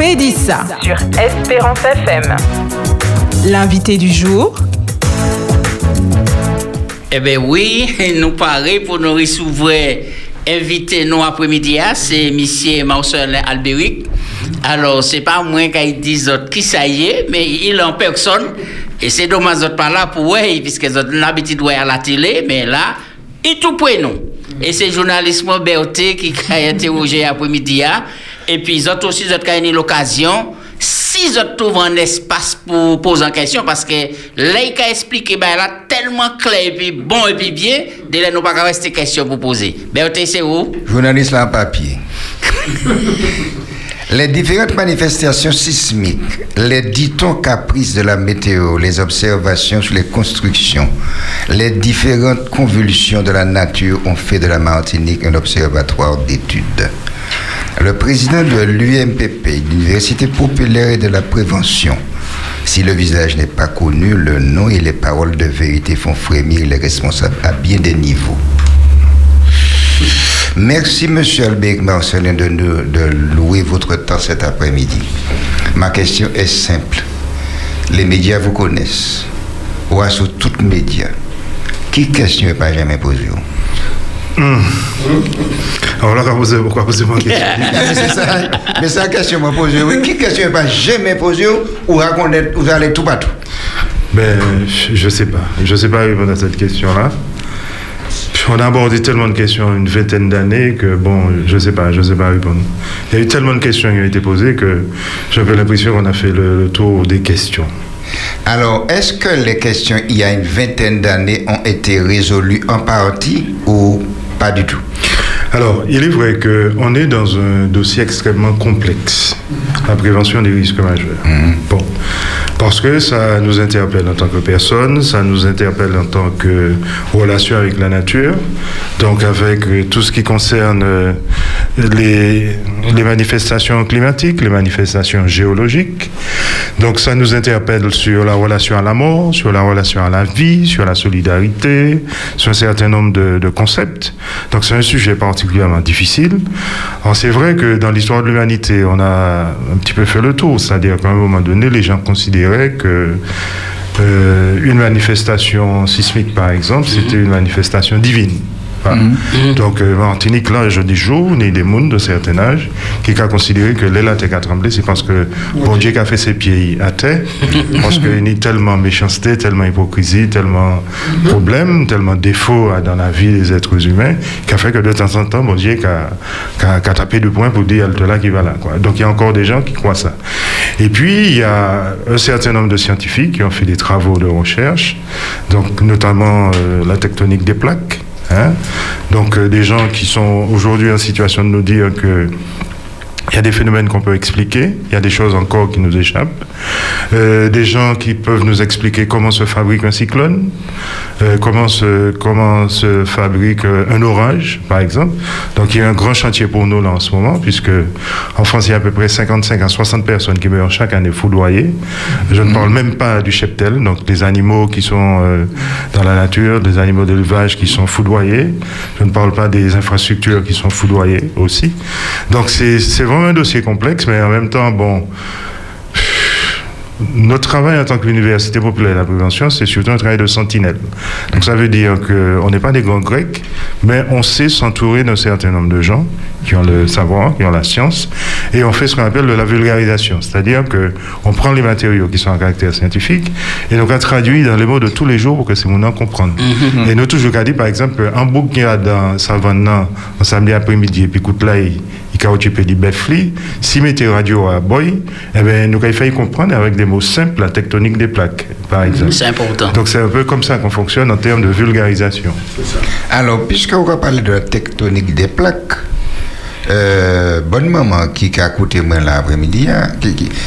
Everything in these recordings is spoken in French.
Pédissa sur Espérance FM. L'invité du jour. Eh bien oui, nous parlons pour nous recevoir invité nous après-midi, hein, c'est M. Marcelin Albéric. Alors, c'est pas moi qui dit qui ça y est, mais il en personne. Et c'est dommage de pas là pour voir, puisque avez l'habitude de voir à la télé, mais là, il tout pour nous. Et c'est journaliste Berthe qui a interrogé après-midi. Et puis, ont aussi vous avez eu l'occasion, si vous trouvez un espace pour poser en question, parce que là, a expliqué, ben, tellement clair, et puis bon, et puis bien, de là, nous pas rester question pour poser. Berthe, c'est où? Journaliste en papier. Les différentes manifestations sismiques, les ditons caprices de la météo, les observations sur les constructions, les différentes convulsions de la nature ont fait de la Martinique un observatoire d'études. Le président de l'UMPP, l'Université populaire et de la prévention, si le visage n'est pas connu, le nom et les paroles de vérité font frémir les responsables à bien des niveaux. Merci, Monsieur Albert Marcelin, de, nous- de louer votre temps cet après-midi. Ma question est simple. Les médias vous connaissent. Ou à sur toutes médias. Qui question n'est pas jamais posée Alors là, vous avez- pourquoi posez-moi une question? Mais c'est ça, mais c'est la question que je pose. Oui. Qui question n'est pas jamais posée ou raconter, vous allez tout partout Ben, je sais pas. Je sais pas répondre à cette question-là. On a abordé tellement de questions une vingtaine d'années que, bon, je sais pas, je sais pas répondre. Il y a eu tellement de questions qui ont été posées que j'ai l'impression qu'on a fait le, le tour des questions. Alors, est-ce que les questions, il y a une vingtaine d'années, ont été résolues en partie ou pas du tout? Alors, il est vrai qu'on est dans un dossier extrêmement complexe, la prévention des risques majeurs. Bon, parce que ça nous interpelle en tant que personne, ça nous interpelle en tant que relation avec la nature, donc avec tout ce qui concerne euh, les, les manifestations climatiques, les manifestations géologiques. Donc ça nous interpelle sur la relation à la mort, sur la relation à la vie, sur la solidarité, sur un certain nombre de, de concepts. Donc c'est un sujet particulièrement difficile. Alors c'est vrai que dans l'histoire de l'humanité, on a un petit peu fait le tour, c'est-à-dire qu'à un moment donné, les gens considéraient que euh, une manifestation sismique, par exemple, c'était une manifestation divine. Voilà. Donc, euh, Martinique, là, je dis jour, ni des mondes de certain âge, qui a considéré que l'aile a tremblé, c'est parce que bon Dieu qui a fait ses pieds à terre, parce qu'il y a tellement méchanceté, tellement hypocrisie, tellement problème, tellement défaut à- dans la vie des êtres humains, qui a fait que de temps en temps, bon Dieu qui a, a- tapé du poing pour dire, elle là qui va là. Quoi. Donc, il y a encore des gens qui croient ça. Et puis, il y a un certain nombre de scientifiques qui ont fait des travaux de recherche, donc notamment euh, la tectonique des plaques. Hein? Donc euh, des gens qui sont aujourd'hui en situation de nous dire que il y a des phénomènes qu'on peut expliquer, il y a des choses encore qui nous échappent. Euh, des gens qui peuvent nous expliquer comment se fabrique un cyclone, euh, comment, se, fabrique euh, un orage, par exemple. Donc il y a un grand chantier pour nous là en ce moment, puisque en France il y a à peu près 55 à 60 personnes qui meurent chaque année foudroyées. Je ne parle même pas du cheptel, donc des animaux qui sont dans la nature, des animaux d'élevage qui sont foudroyés. Je ne parle pas des infrastructures qui sont foudroyées aussi. Donc c'est c'est un dossier complexe, mais en même temps, bon, notre travail en tant qu'université populaire de la prévention, c'est surtout un travail de sentinelle. Donc ça veut dire qu'on n'est pas des grands grecs, mais on sait s'entourer d'un certain nombre de gens qui ont le savoir, qui ont la science, et on fait ce qu'on appelle de la vulgarisation. C'est-à-dire qu'on prend les matériaux qui sont à caractère scientifique et on les traduit dans les mots de tous les jours pour que ces gens comprennent. Et nous, toujours qu'à dire, par exemple, un bouc qui a dans Savane, un samedi après-midi, et puis écoute du Beffli, si mettez radio à boy, eh ben, nous avons failli comprendre avec des mots simples la tectonique des plaques, par exemple. C'est important. Donc c'est un peu comme ça qu'on fonctionne en termes de vulgarisation. Alors, puisque vous parlez de la tectonique des plaques, euh, bonne maman qui a écouté moi l'après-midi, hein,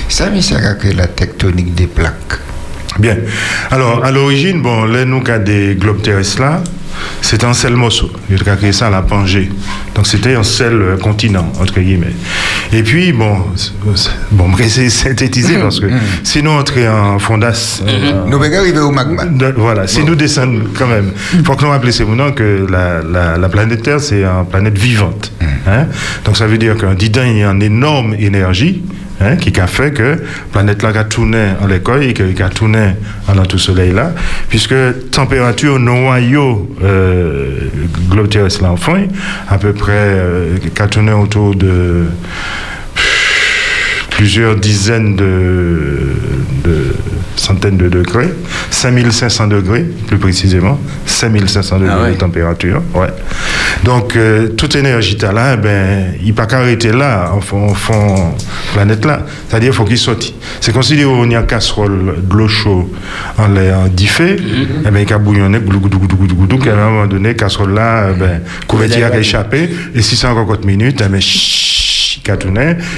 ça me sert à créer la tectonique des plaques. Bien. Alors, à l'origine, bon, là, nous, avons des globes terrestres là, c'était un seul morceau. Il a créé ça à la Pangée. Donc, c'était un seul euh, continent, entre guillemets. Et puis, bon, c'est- c'est- bon, c'est synthétisé parce que sinon, entrer en fondasse. euh, Nous pouvons arriver au magma. voilà, si nous descendons quand même, il faut que nous rappelions moments que la, la, la planète Terre, c'est une planète vivante. hein. Donc ça veut dire qu'un didin, il y a une énorme énergie. Hein, qui a fait que la planète là a tourné en l'école et qui a tourné en tout soleil là, puisque température noyau euh, globe terrestre là enfin, à peu près, euh, a tourné autour de plusieurs dizaines de, de, centaines de degrés, 5500 degrés plus précisément, 5500 degrés ah de température. Ouais. Donc euh, toute énergie là, ben, il pas qu'arrêter là, en fond, fond planète là. C'est-à-dire qu'il faut qu'il sorte. C'est considéré qu'on y a casserole de l'eau chaude en l'air diffé, mm-hmm. et ben, il a bouillonné, et à un moment donné, casserole là, ben, couverture a échappé, et si c'est encore 4 minutes, eh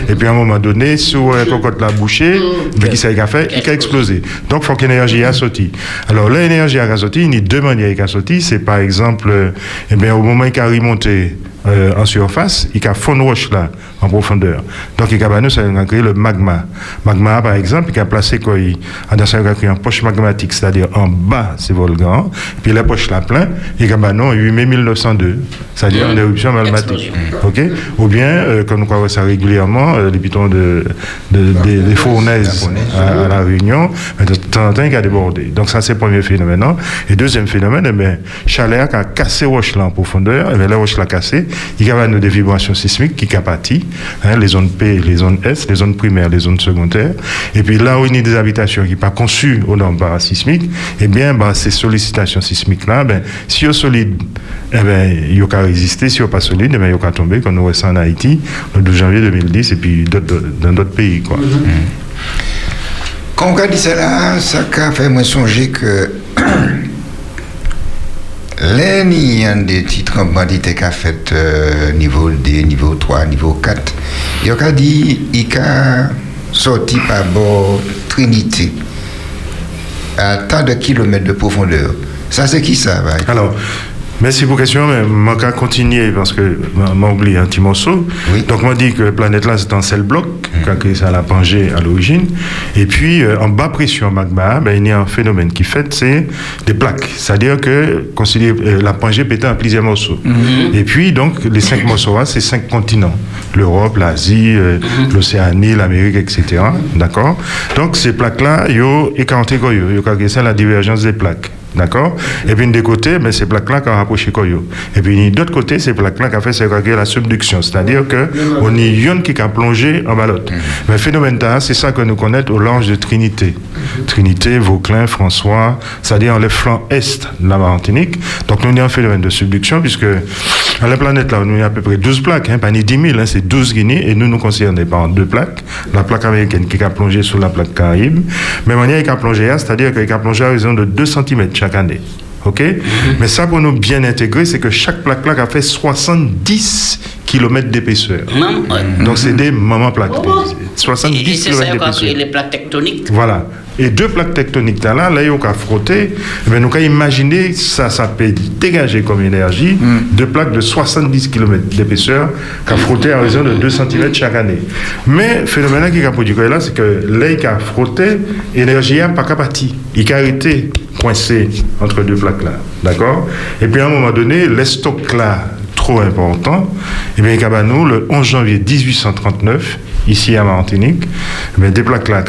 et puis à un moment donné, sur la cocotte la bouchée, mais qui s'est fait, il a explosé. Donc il faut que l'énergie a sauté. Alors l'énergie a sauté, il y a deux manières a sauté. C'est par exemple, eh bien, au moment où il a remonté euh, en surface, il a fond roche là, en profondeur. Donc, il y a ça a créé le magma. Magma, par exemple, il a placé quoi, il a créé une poche magmatique, c'est-à-dire en bas, c'est volcan, puis la poche là plein, il y a 8 mai 1902, c'est-à-dire une éruption magmatique. OK? Ou bien, euh, comme nous croyons ça régulièrement, euh, les pitons de, de, des fournaises à, la Réunion, mais de temps en temps, il a débordé. Donc, ça, c'est le premier phénomène. Et deuxième phénomène, eh bien, chaleur qui a cassé roche là en profondeur, et bien, la roche l'a cassé, il y a des vibrations sismiques qui capatissent, hein, les zones P, les zones S, les zones primaires, les zones secondaires. Et puis là où il y a des habitations qui ne sont pas conçues aux normes parasismiques, eh bien, bah, ces sollicitations sismiques-là, ben, si elles sont solides, eh ben, il y a qu'à résister. Si elles pas solides, eh ben, il y a qu'à tomber, comme nous voyons ça en Haïti, le 12 janvier 2010, et puis dans d'autres pays. Quoi. Quand on regarde ça ça a fait moi songer que y a des titres qui qu'a fait euh, niveau 2, niveau 3, niveau 4. Il a dit qu'il a sorti par bord Trinité à tant de kilomètres de profondeur. Ça, c'est qui ça Alors, Merci pour la question, mais je vais continuer parce que je oublié un petit morceau. Donc, on dit que la planète là, c'est un seul bloc, mm. quand ça l'a pangé à l'origine. Et puis, euh, en bas pression magma, ben, il y a un phénomène qui fait, c'est des plaques. C'est-à-dire que euh, la pangée pète en plusieurs morceaux. Mm-hmm. Et puis, donc, les cinq morceaux là, c'est cinq continents. L'Europe, l'Asie, euh, mm-hmm. l'Océanie, l'Amérique, etc. D'accord? Donc, ces plaques-là, ils ont écarté, ils ont la divergence des plaques. D'accord Et puis, des côtés, mais ces plaques-là qui ont rapproché Koyo. Et puis, d'autre côté, ces plaques-là qui ont fait c'est la subduction. C'est-à-dire qu'on y a une qui a plongé en balotte. Mhm. Mais le phénomène c'est ça que nous connaissons au large de Trinité. Trinité, Vauclin, François, c'est-à-dire les flancs est de la Martinique. Donc, nous avons un phénomène de subduction, puisque à la planète, là, nous avons à peu près 12 plaques, hein, pas ni 10 000, hein, c'est 12 Guinées, et nous nous concernons par deux plaques. La plaque américaine qui a plongé sous la plaque Caraïbe. Mais manière qui a plongé, c'est-à-dire qu'il a plongé à raison de 2 cm chaque année. OK? Mhm. Mais ça, pour nous bien intégrer, c'est que chaque plaque-là a fait 70 km d'épaisseur. Donc, c'est des moments plaques. 70 km d'épaisseur. les plaques tectoniques. Voilà. Et deux plaques tectoniques là, là, il y a frotter, mais nous avons imaginer ça, ça peut dégager comme énergie mm. deux plaques de 70 km d'épaisseur qui a frotté à raison de 2 cm chaque année. Mais le phénomène qui a produit là, c'est que l'air qui a frotté, l'énergie n'a pas capati. Il a été coincé entre deux plaques là. D'accord? Et puis à un moment donné, les stocks là, trop important, et bien, nous, le 11 janvier 1839, ici à Martinique, eh des plaques là,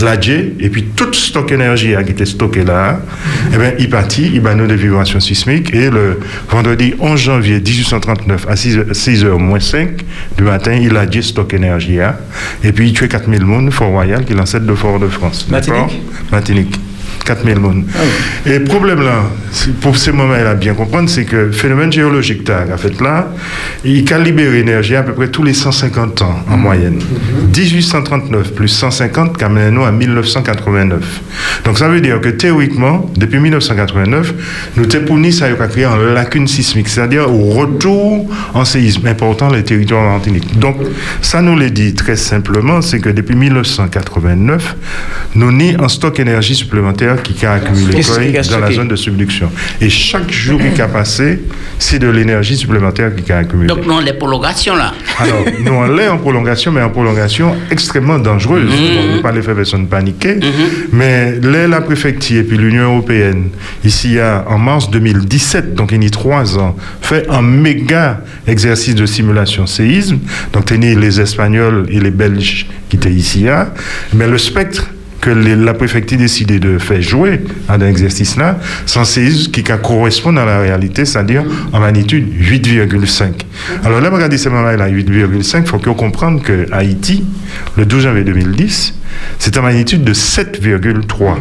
l'adjé, et puis toute stock énergie qui était stocké là, et bien, il partit, il nous des vibrations sismiques, et le vendredi 11 janvier 1839 à 6h, moins 5 du matin, il a dit stock énergie, et puis il tuait 4000 personnes, Fort Royal, qui est l'ancêtre de Fort de France. Martinique? Martinique. 4000 personnes. Ah et le problème là, pour ce moment-là, bien comprendre, c'est que le phénomène géologique, tu fait là, il calibre l'énergie à peu près tous les 150 ans en moyenne. 1839 plus 150 qu'amène nous à 1989. Donc ça veut dire que théoriquement, depuis 1989, nous t'épouni ça a créé une lacune sismique, c'est-à-dire au retour en séisme important les territoires martiniques. Donc ça nous le dit très simplement, c'est que depuis 1989, nous ni un stock énergie supplémentaire qui a accumulé dans la zone de subduction. Et chaque jour qui a passé, c'est de l'énergie supplémentaire qui a accumulé. Donc, non, les prolongations là. Alors, nous, on l'est en prolongation, mais en prolongation extrêmement dangereuse. On ne peut pas les faire personne paniquer. Mais là, la préfecture et puis l'Union européenne, ici, a, en mars 2017, donc il y a trois ans, fait un méga exercice de simulation séisme. Donc, il y a les Espagnols et les Belges qui étaient ici. là. Mais le spectre que les- la préfecture a décidé de faire jouer à l'exercice-là, c'est un qui correspond à la réalité, c'est-à-dire en magnitude 8,5. Alors là, regardez ce moment-là, 8,5, il faut qu'on comprenne que Haïti, le 12 janvier 2010, c'est en magnitude de 7,3,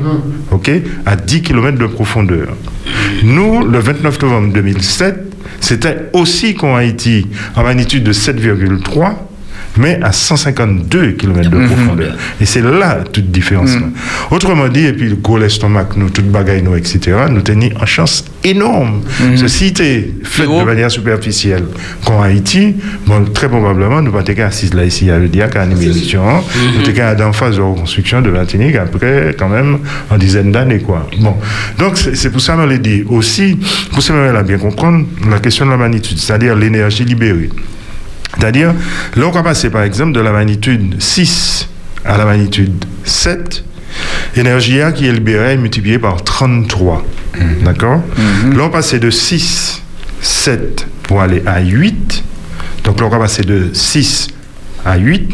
ok, à 10 km de profondeur. Nous, le 29 novembre 2007, c'était aussi qu'en Haïti, en magnitude de 7,3, mais à 152 km de profondeur. Et c'est là toute différence. là. Autrement dit, et puis le gros l'estomac, nous, toute bagaille, nous, etc., nous tenons en chance énorme. Ceci était fait de manière superficielle qu'en Haïti, bon, très probablement, nous pas été assis là ici, à le dire, qu'à animer l'émission, nous étions en phase de reconstruction de Martinique après, quand même, en dizaine d'années, quoi. Bon. Donc, c'est c'est pour ça qu'on l'a dit. Aussi, pour ça qu'on l'a bien comprendre, la question de la magnitude, c'est-à-dire l'énergie libérée. C'est-à-dire, là, on va passer par exemple de la magnitude 6 à la magnitude 7, énergie A qui est libérée est multipliée par 33. D'accord Là, on passe de 6, 7 pour aller à 8. Donc là, on va passer de 6 à 8.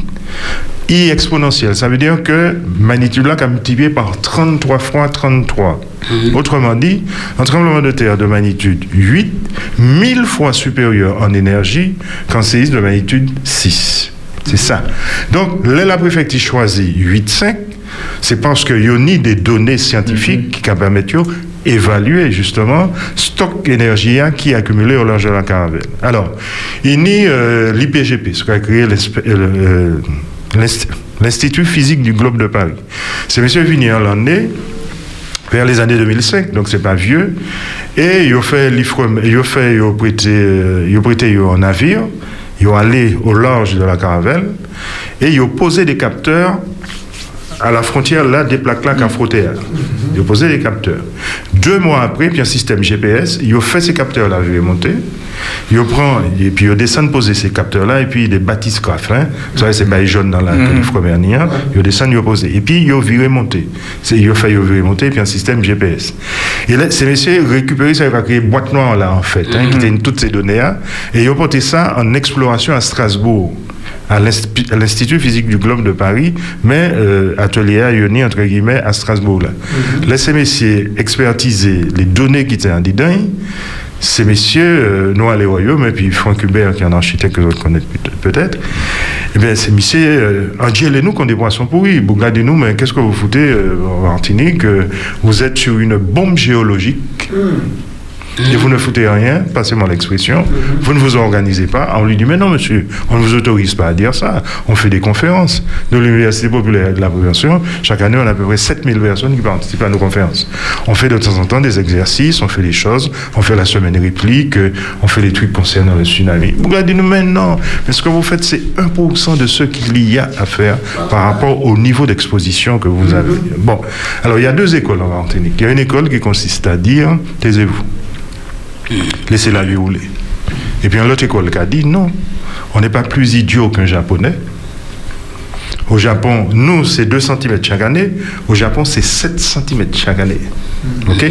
I exponentielle, ça veut dire que magnitude là, qui a multiplié par 33 fois 33. Autrement dit, un tremblement de terre de magnitude 8, 1000 fois supérieur en énergie qu'un séisme de magnitude 6. C'est ça. Donc, là, la préfecture choisit 8,5, c'est parce qu'il y a ni des données scientifiques qui permettent évaluer justement stock énergie qui est accumulé au large de la caravelle. Alors, il y a euh, l'IPGP, ce qu'a créé l'Inst- l'Institut physique du globe de Paris. C'est M. Vignier l'année vers les années 2005, donc c'est pas vieux. Et ils ont fait l'IFREM, ils ont fait, ils ont prêté, euh, un navire, ils ont allé au large de la caravelle et ils ont posé des capteurs à la frontière là des plaques là qu'à frotter. Ils ont posé des capteurs. Deux mois après, puis un système GPS, ont fait ces capteurs là, je vais monter. Ont prend et puis ils descendent poser ces capteurs là et puis des bâtisses graphins. Vous savez c'est bail jaune dans la Californie. Ils ont descendu, ils ont posé et puis ont viré monter. C'est ont fait ont viré monter et puis un système GPS. Et là ces messieurs récupéré ça ils ont créé boîte noire là en fait, hein, qui contiennent toutes ces données là et ils ont porté ça en exploration à Strasbourg à l'Inst- à l'Institut physique du globe de Paris, mais euh, atelier à Ioni, entre guillemets, à Strasbourg. Là. Là, ces messieurs expertiser les données qui étaient en dedans. Ces messieurs, euh, nous, à les royaumes, et puis Franck Hubert, qui est un architecte que vous connaissez peut- peut-être, eh bien, ces messieurs, euh, endiez-les-nous qu'on des poissons pourris. Vous regardez-nous, mais qu'est-ce que vous foutez euh, en Martinique euh, Vous êtes sur une bombe géologique. Et vous ne foutez rien, passez-moi l'expression, vous ne vous organisez pas. On lui dit, mais non, monsieur, on ne vous autorise pas à dire ça. On fait des conférences. De l'Université populaire de la prévention, chaque année, on a à peu près 7000 personnes qui participent à nos conférences. On fait de temps en temps des exercices, on fait des choses, on fait la semaine réplique, on fait des trucs concernant le tsunami. Vous regardez nous maintenant, mais ce que vous faites, c'est 1% de ce qu'il y a à faire par rapport au niveau d'exposition que vous avez. Bon, alors il y a deux écoles en Martinique. Il y a une école qui consiste à dire, taisez-vous laissez la vie rouler. Et puis un autre école qui a dit non, on n'est pas plus idiot qu'un japonais. Au Japon, nous, c'est 2 cm chaque année. Au Japon, c'est 7 cm chaque année. OK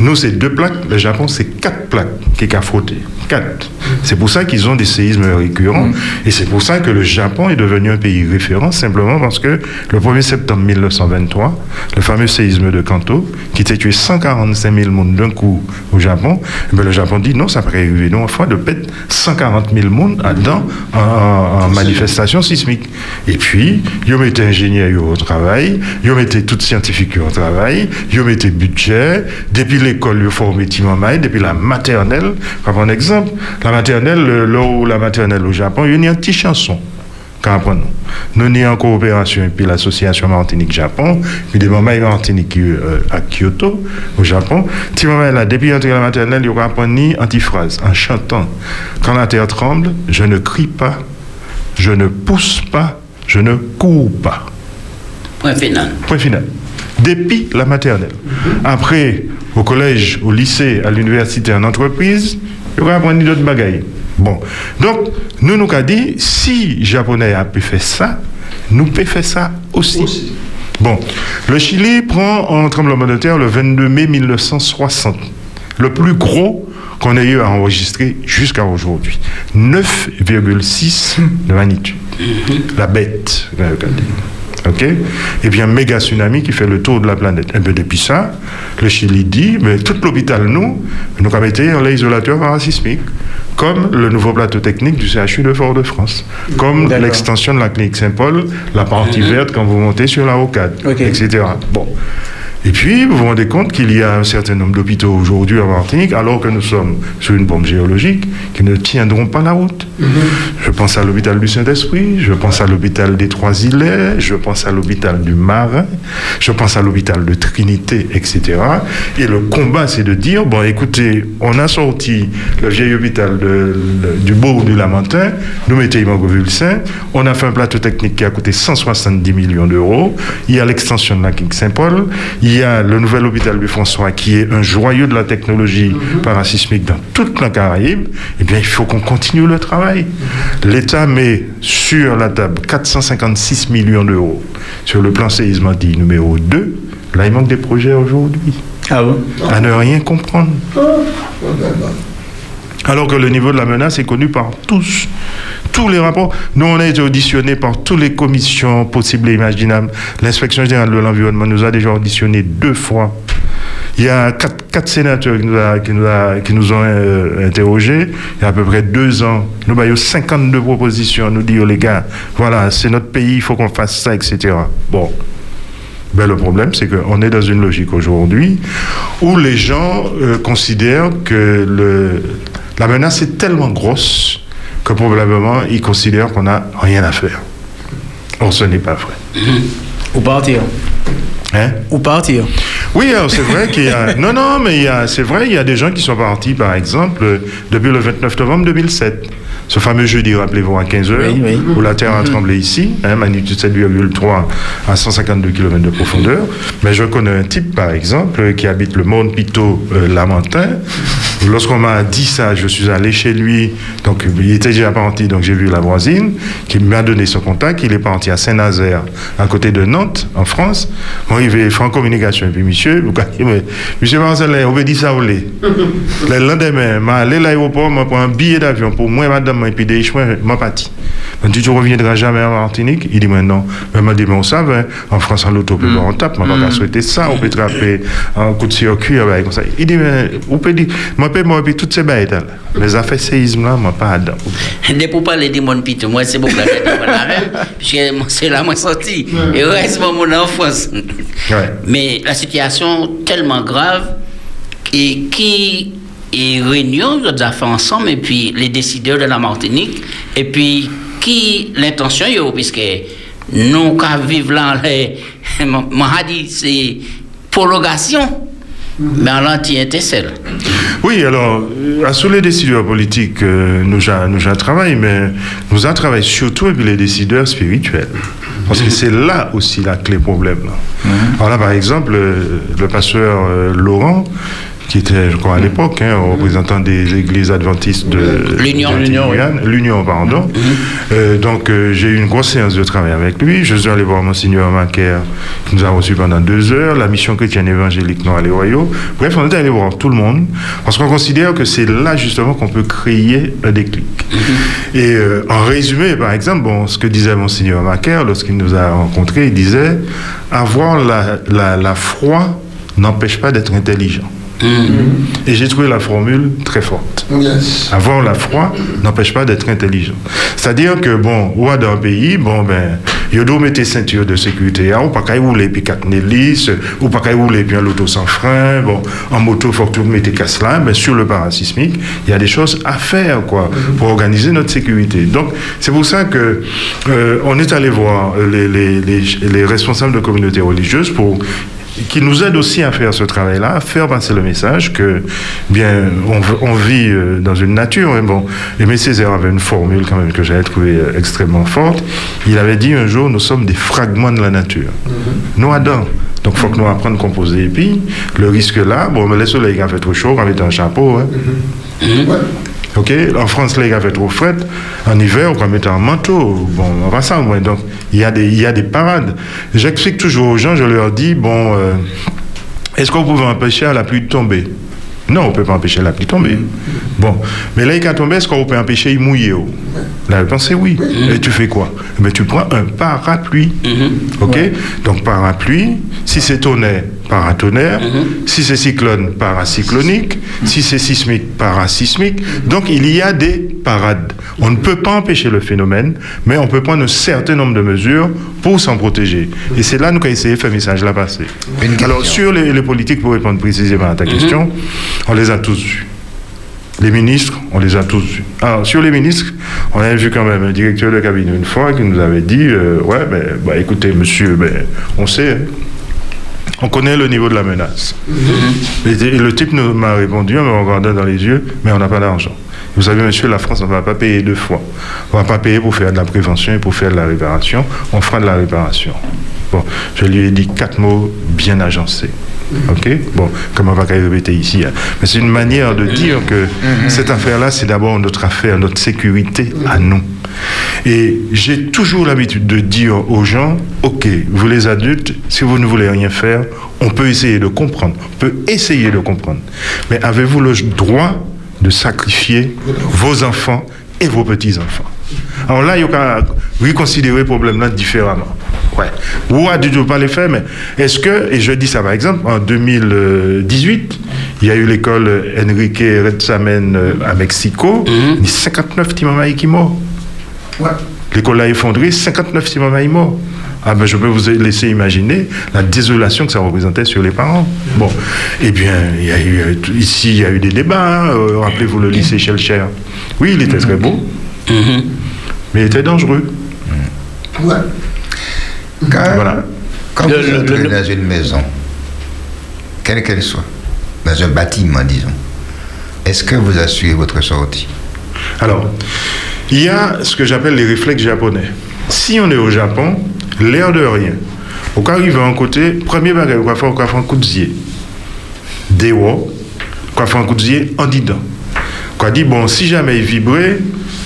Nous, c'est deux plaques. Le Japon, c'est quatre plaques qui est qu'à frotter. Quatre. C'est pour ça qu'ils ont des séismes récurrents. Et c'est pour ça que le Japon est devenu un pays référent, simplement parce que le 1er septembre 1923, le fameux séisme de Kanto, qui a tué 145 000 monde d'un coup au Japon, eh ben, le Japon dit non, ça pourrait arriver une fois de pète 140 000 monde là-dedans en, en- en manifestation sismique. Et puis, ils ont mis ingénieurs au travail, ont mis tout scientifique au travail, ont mis budget, depuis l'école, ont formé Timamai, depuis la maternelle, prendre un exemple, la maternelle, le- là où la maternelle au Japon, il y a une petite chanson. Nous, nous en coopération puis l'association Martinique-Japon, puis des mamans Martinique euh, à Kyoto, au Japon. Petit là, depuis l'entrée à la maternelle, il y aura ni antiphrase en chantant. Quand la terre tremble, je ne crie pas, je ne pousse pas, je ne cours pas. Point final. Point final. depuis la maternelle. Après, au collège, au lycée, à l'université, en entreprise, il y aura apprendre d'autres bagailles. Bon. Donc, nous nous avons dit, si Japonais a pu faire ça, nous pouvons faire ça aussi. Bon. Le Chili prend un tremblement de terre le 22 mai 1960. Le plus gros qu'on ait eu à enregistrer jusqu'à aujourd'hui. 9,6 de magnitude. La bête. OK? Et puis un méga tsunami qui fait le tour de la planète. Et bien depuis ça, le Chili dit, mais tout l'hôpital, nous, nous avons été en isolateur parasismique, comme le nouveau plateau technique du CHU de Fort-de-France, comme l'extension de la clinique Saint-Paul, la partie verte quand vous montez sur la rocade, Ok. etc. Bon. Et puis, vous vous rendez compte qu'il y a un certain nombre d'hôpitaux aujourd'hui en Martinique, alors que nous sommes sur une bombe géologique, qui ne tiendront pas la route. Je pense à l'hôpital du Saint-Esprit, je pense à l'hôpital des Trois-Îlets, je pense à l'hôpital du Marin, je pense à l'hôpital de Trinité, etc. Et le combat, c'est de dire, bon, écoutez, on a sorti le vieil hôpital de- le- du Bourg du Lamentin, nous mettons Imangovulsin, on a fait un plateau technique qui a coûté 170 millions d'euros, il y a l'extension de la clinique Saint-Paul, il y a le nouvel hôpital du François qui est un joyau de la technologie parasismique dans toute la Caraïbe, eh bien, il faut qu'on continue le travail. L'État met sur la table 456 millions d'euros sur le plan séisme dit numéro 2. Là, il manque des projets aujourd'hui. Ah bon? À ne rien comprendre. Alors que le niveau de la menace est connu par tous. Tous les rapports. Nous, on a été auditionnés par toutes les commissions possibles et imaginables. L'inspection générale de l'environnement nous a déjà auditionnés deux fois. Il y a quatre, sénateurs qui nous, ont euh, interrogés il y a à peu près deux ans. Nous avons 52 propositions. Nous disons, les gars, voilà, c'est notre pays, il faut qu'on fasse ça, etc. Bon. Ben, le problème, c'est qu'on est dans une logique aujourd'hui où les gens euh, considèrent que la menace est tellement grosse que probablement ils considèrent qu'on n'a rien à faire. Or, ce n'est pas vrai. Ou partir. Hein? Ou partir. Oui, c'est vrai qu'il y a. Non, non, mais c'est vrai, il y a des gens qui sont partis, par exemple, depuis le 29 novembre 2007. Ce fameux jeudi, rappelez-vous, à 15h, Oui, oui. où la Terre a tremblé ici, hein, magnitude 7,3 à 152 km de profondeur. Mais je connais un type, par exemple, qui habite le Monde Pito euh, Lamentin. Lorsqu'on m'a dit ça, je suis allé chez lui. Donc, il était déjà parti, donc j'ai vu la voisine, qui m'a donné son contact. Il est parti à Saint-Nazaire, à côté de Nantes, en France. Moi, il fait franc communication. Et puis, monsieur, vous mais, monsieur Marcel, on veut dire ça ou les. Le lendemain, je allé à l'aéroport, je prends un billet d'avion pour moi, madame, et puis des chemins, je parti. Je dis, tu reviendras jamais en Martinique Il dit, mais non. Je me dit, mais on savait, en France, en l'auto, peut on tape, on va pas souhaiter ça, on peut trapper un coup de circuit, ouais, comme ça. Il dit, mais, on peut dire, moi, peut moi, toutes ces bêtes là. Les affaires séisme là, moi, pas dedans. Dès pour parler de mon pito, moi c'est beaucoup la fête de la même, puisque moi, c'est là moi sorti. Et reste mon enfance. Mais la situation tellement grave et qui est réunion de affaires ensemble et puis les décideurs de la Martinique et puis qui l'intention puisque nous qu'à vivre là les moi dit c'est prolongation mais en l'entièreté seul. Oui, alors, euh, à sous les décideurs politiques, euh, nous a, nous a travaillé, mais nous a travaillé surtout avec les décideurs spirituels. Parce que c'est là aussi la clé problème. Là. Alors là, par exemple, euh, le pasteur euh, Laurent, qui était, je crois, à l'époque, hein, représentant des églises adventistes de L'Union. L'Union, pardon. Euh, donc, euh, j'ai eu une grosse séance de travail avec lui. Je suis allé voir Monseigneur Macaire, qui nous a reçus pendant deux heures, la mission chrétienne évangélique Noir les Royaux. Bref, on est allé voir tout le monde, parce qu'on considère que c'est là, justement, qu'on peut créer un déclic. Et euh, en résumé, par exemple, bon, ce que disait Monseigneur Macaire, lorsqu'il nous a rencontrés, il disait avoir la, la, la foi n'empêche pas d'être intelligent. Et j'ai trouvé la formule très forte. Avoir la foi n'empêche pas d'être intelligent. C'est-à-dire que, bon, ou dans un pays, bon, ben, il doit mettre ceinture de sécurité, hein, ou pas qu'à rouler puis quatre hélices, ou pas qu'à rouler puis un auto sans frein, bon, en moto, faut que tout mettre casse là, mais sur le parasismique, il y a des choses à faire, quoi, pour organiser notre sécurité. Donc, c'est pour ça que, euh, on est allé voir les, les, les, les responsables de communautés religieuses pour qui nous aide aussi à faire ce travail-là, à faire passer le message que, bien, on, vit euh, dans une nature. hein, bon, Aimé Césaire avait une formule quand même que j'avais trouvée euh, extrêmement forte. Il avait dit un jour, nous sommes des fragments de la nature. Nous, Adam. Donc il faut que nous apprenions à composer. Et puis, le risque là, bon, mais le soleil il a fait trop chaud, on met un chapeau. Hein. Ok, en France, là, il a fait trop frais. En hiver, on va mettre un manteau. Bon, on va ça. Donc, il y, a des, il y a des parades. J'explique toujours aux gens, je leur dis, bon, euh, est-ce qu'on pouvait empêcher la pluie de tomber? Non, on ne peut pas empêcher la pluie de tomber. Bon, mais là, il a tombé, est-ce qu'on peut empêcher de mouiller? La réponse c'est oui. Et tu fais quoi? Mais tu prends un parapluie. Ok? Donc parapluie, si c'est tonnerre, paratonnerre, si c'est cyclone, paracyclonique, si c'est sismique, parasismique. Donc il y a des parades. On ne peut pas empêcher le phénomène, mais on peut prendre un certain nombre de mesures pour s'en protéger. Et c'est là nous avons essayé de faire message là passer. Alors sur les, les, politiques, pour répondre précisément à ta question, on les a tous vus. Les ministres, on les a tous vus. Alors, sur les ministres, on avait vu quand même un directeur de cabinet une fois qui nous avait dit euh, Ouais, ben, bah, écoutez, monsieur, ben, on sait, hein, on connaît le niveau de la menace. et, et, le type m'a répondu en me regardant dans les yeux Mais on n'a pas d'argent. Vous savez, monsieur, la France, on ne va pas payer deux fois. On ne va pas payer pour faire de la prévention et pour faire de la réparation. On fera de la réparation. Bon, je lui ai dit quatre mots bien agencés. Ok? Bon, comme on va répéter ici. Hein. Mais c'est une manière de dire que cette affaire-là, c'est d'abord notre affaire, notre sécurité à nous. Et j'ai toujours l'habitude de dire aux gens, ok, vous les adultes, si vous ne voulez rien faire, on peut essayer de comprendre, on peut essayer de comprendre. Mais avez-vous le droit de sacrifier vos enfants et vos petits-enfants? Alors là, il y a reconsidérer le problème-là différemment. Ouais. Ou a dû pas les faire, mais est-ce que, et je dis ça par exemple, en 2018, il y a eu l'école Enrique Retsamen à Mexico, il y a 59 Timamaï qui morts. Ouais. L'école a effondré, 59 Timamaï morts. Ah ben je peux vous laisser imaginer la désolation que ça représentait sur les parents. Bon, eh bien, il y a eu, ici, il y a eu des débats. Hein, euh, Rappelez-vous le lycée Shelcher. Oui, il était très beau, mais il était dangereux. Ouais. Quand, voilà. quand le, vous entrez le, dans une maison, quelle qu'elle soit, dans un bâtiment, disons, est-ce que vous assurez votre sortie? Alors, il y a ce que j'appelle les réflexes japonais. Si on est au Japon, l'air de rien. Au cas arrive à un côté, premier bagage, on va faire, un coup de zier. Déwo, on va faire un coup de zier en dedans. On va dire, bon, si jamais il vibrait,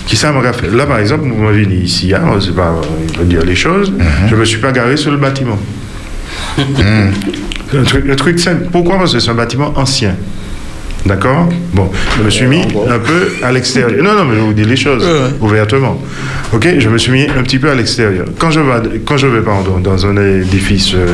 qui ça m'a fait Là, par exemple, vous m'avez dit ici, hein, c'est pas, il faut dire les choses, mm -hmm. je ne me suis pas garé sur le bâtiment. Mm. Un, truc, un truc simple. Pourquoi? Parce que c'est un bâtiment ancien. D'accord Bon, je me suis mis un peu à l'extérieur. Non, non, mais je vous dis les choses ouvertement. Ok Je me suis mis un petit peu à l'extérieur. Quand je vais, quand je vais pardon, dans un édifice euh,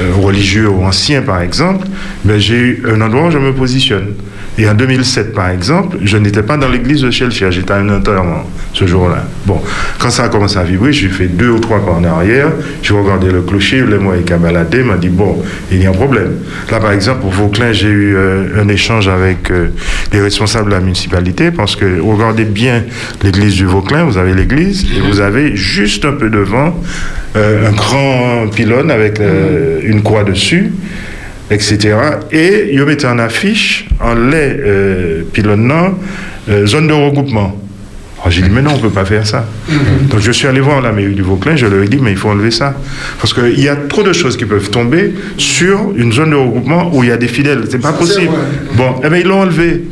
euh, religieux ou ancien, par exemple, ben, j'ai un endroit où je me positionne. Et en 2007, par exemple, je n'étais pas dans l'église de Chelcher, j'étais à un enterrement ce jour-là. Bon, quand ça a commencé à vibrer, j'ai fait deux ou trois pas en arrière, j'ai regardé le clocher, le moi qui a baladé, m'a dit, bon, il y a un problème. Là, par exemple, pour Vauclin, j'ai eu euh, un échange avec euh, les responsables de la municipalité, parce que regardez bien l'église du Vauclin, vous avez l'église, et vous avez juste un peu devant euh, un grand pylône avec une croix dessus etc. Et ils mettaient en affiche, en lait euh, pilonnant, euh, zone de regroupement. J'ai dit, mais non, on ne peut pas faire ça. Donc je suis allé voir la mairie du Vauclin, je leur ai dit, mais il faut enlever ça. Parce qu'il y a trop de choses qui peuvent tomber sur une zone de regroupement où il y a des fidèles. C'est pas possible. Bon, eh bien, ils l'ont enlevé.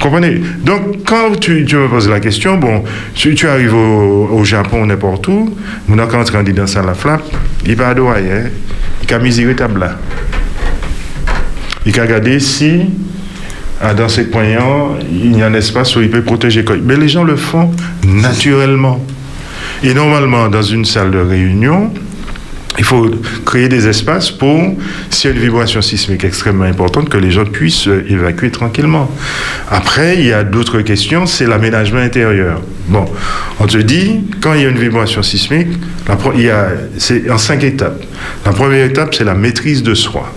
Comprenez? Donc, quand tu, tu, me poses la question, bon, si tu arrives au, au Japon, n'importe où, mon quand on dit dans la flappe, il va adorer, hein, il a mis table là. Il a regardé si, dans ces coins, il y a un espace où il peut protéger. Mais les gens le font naturellement. Et normalement, dans une salle de réunion, il faut créer des espaces pour, s'il y a une vibration sismique extrêmement importante, que les gens puissent évacuer tranquillement. Après, il y a d'autres questions, c'est l'aménagement intérieur. Bon, on te dit, quand il y a une vibration sismique, il y a, c'est en cinq étapes. La première étape, c'est la maîtrise de soi.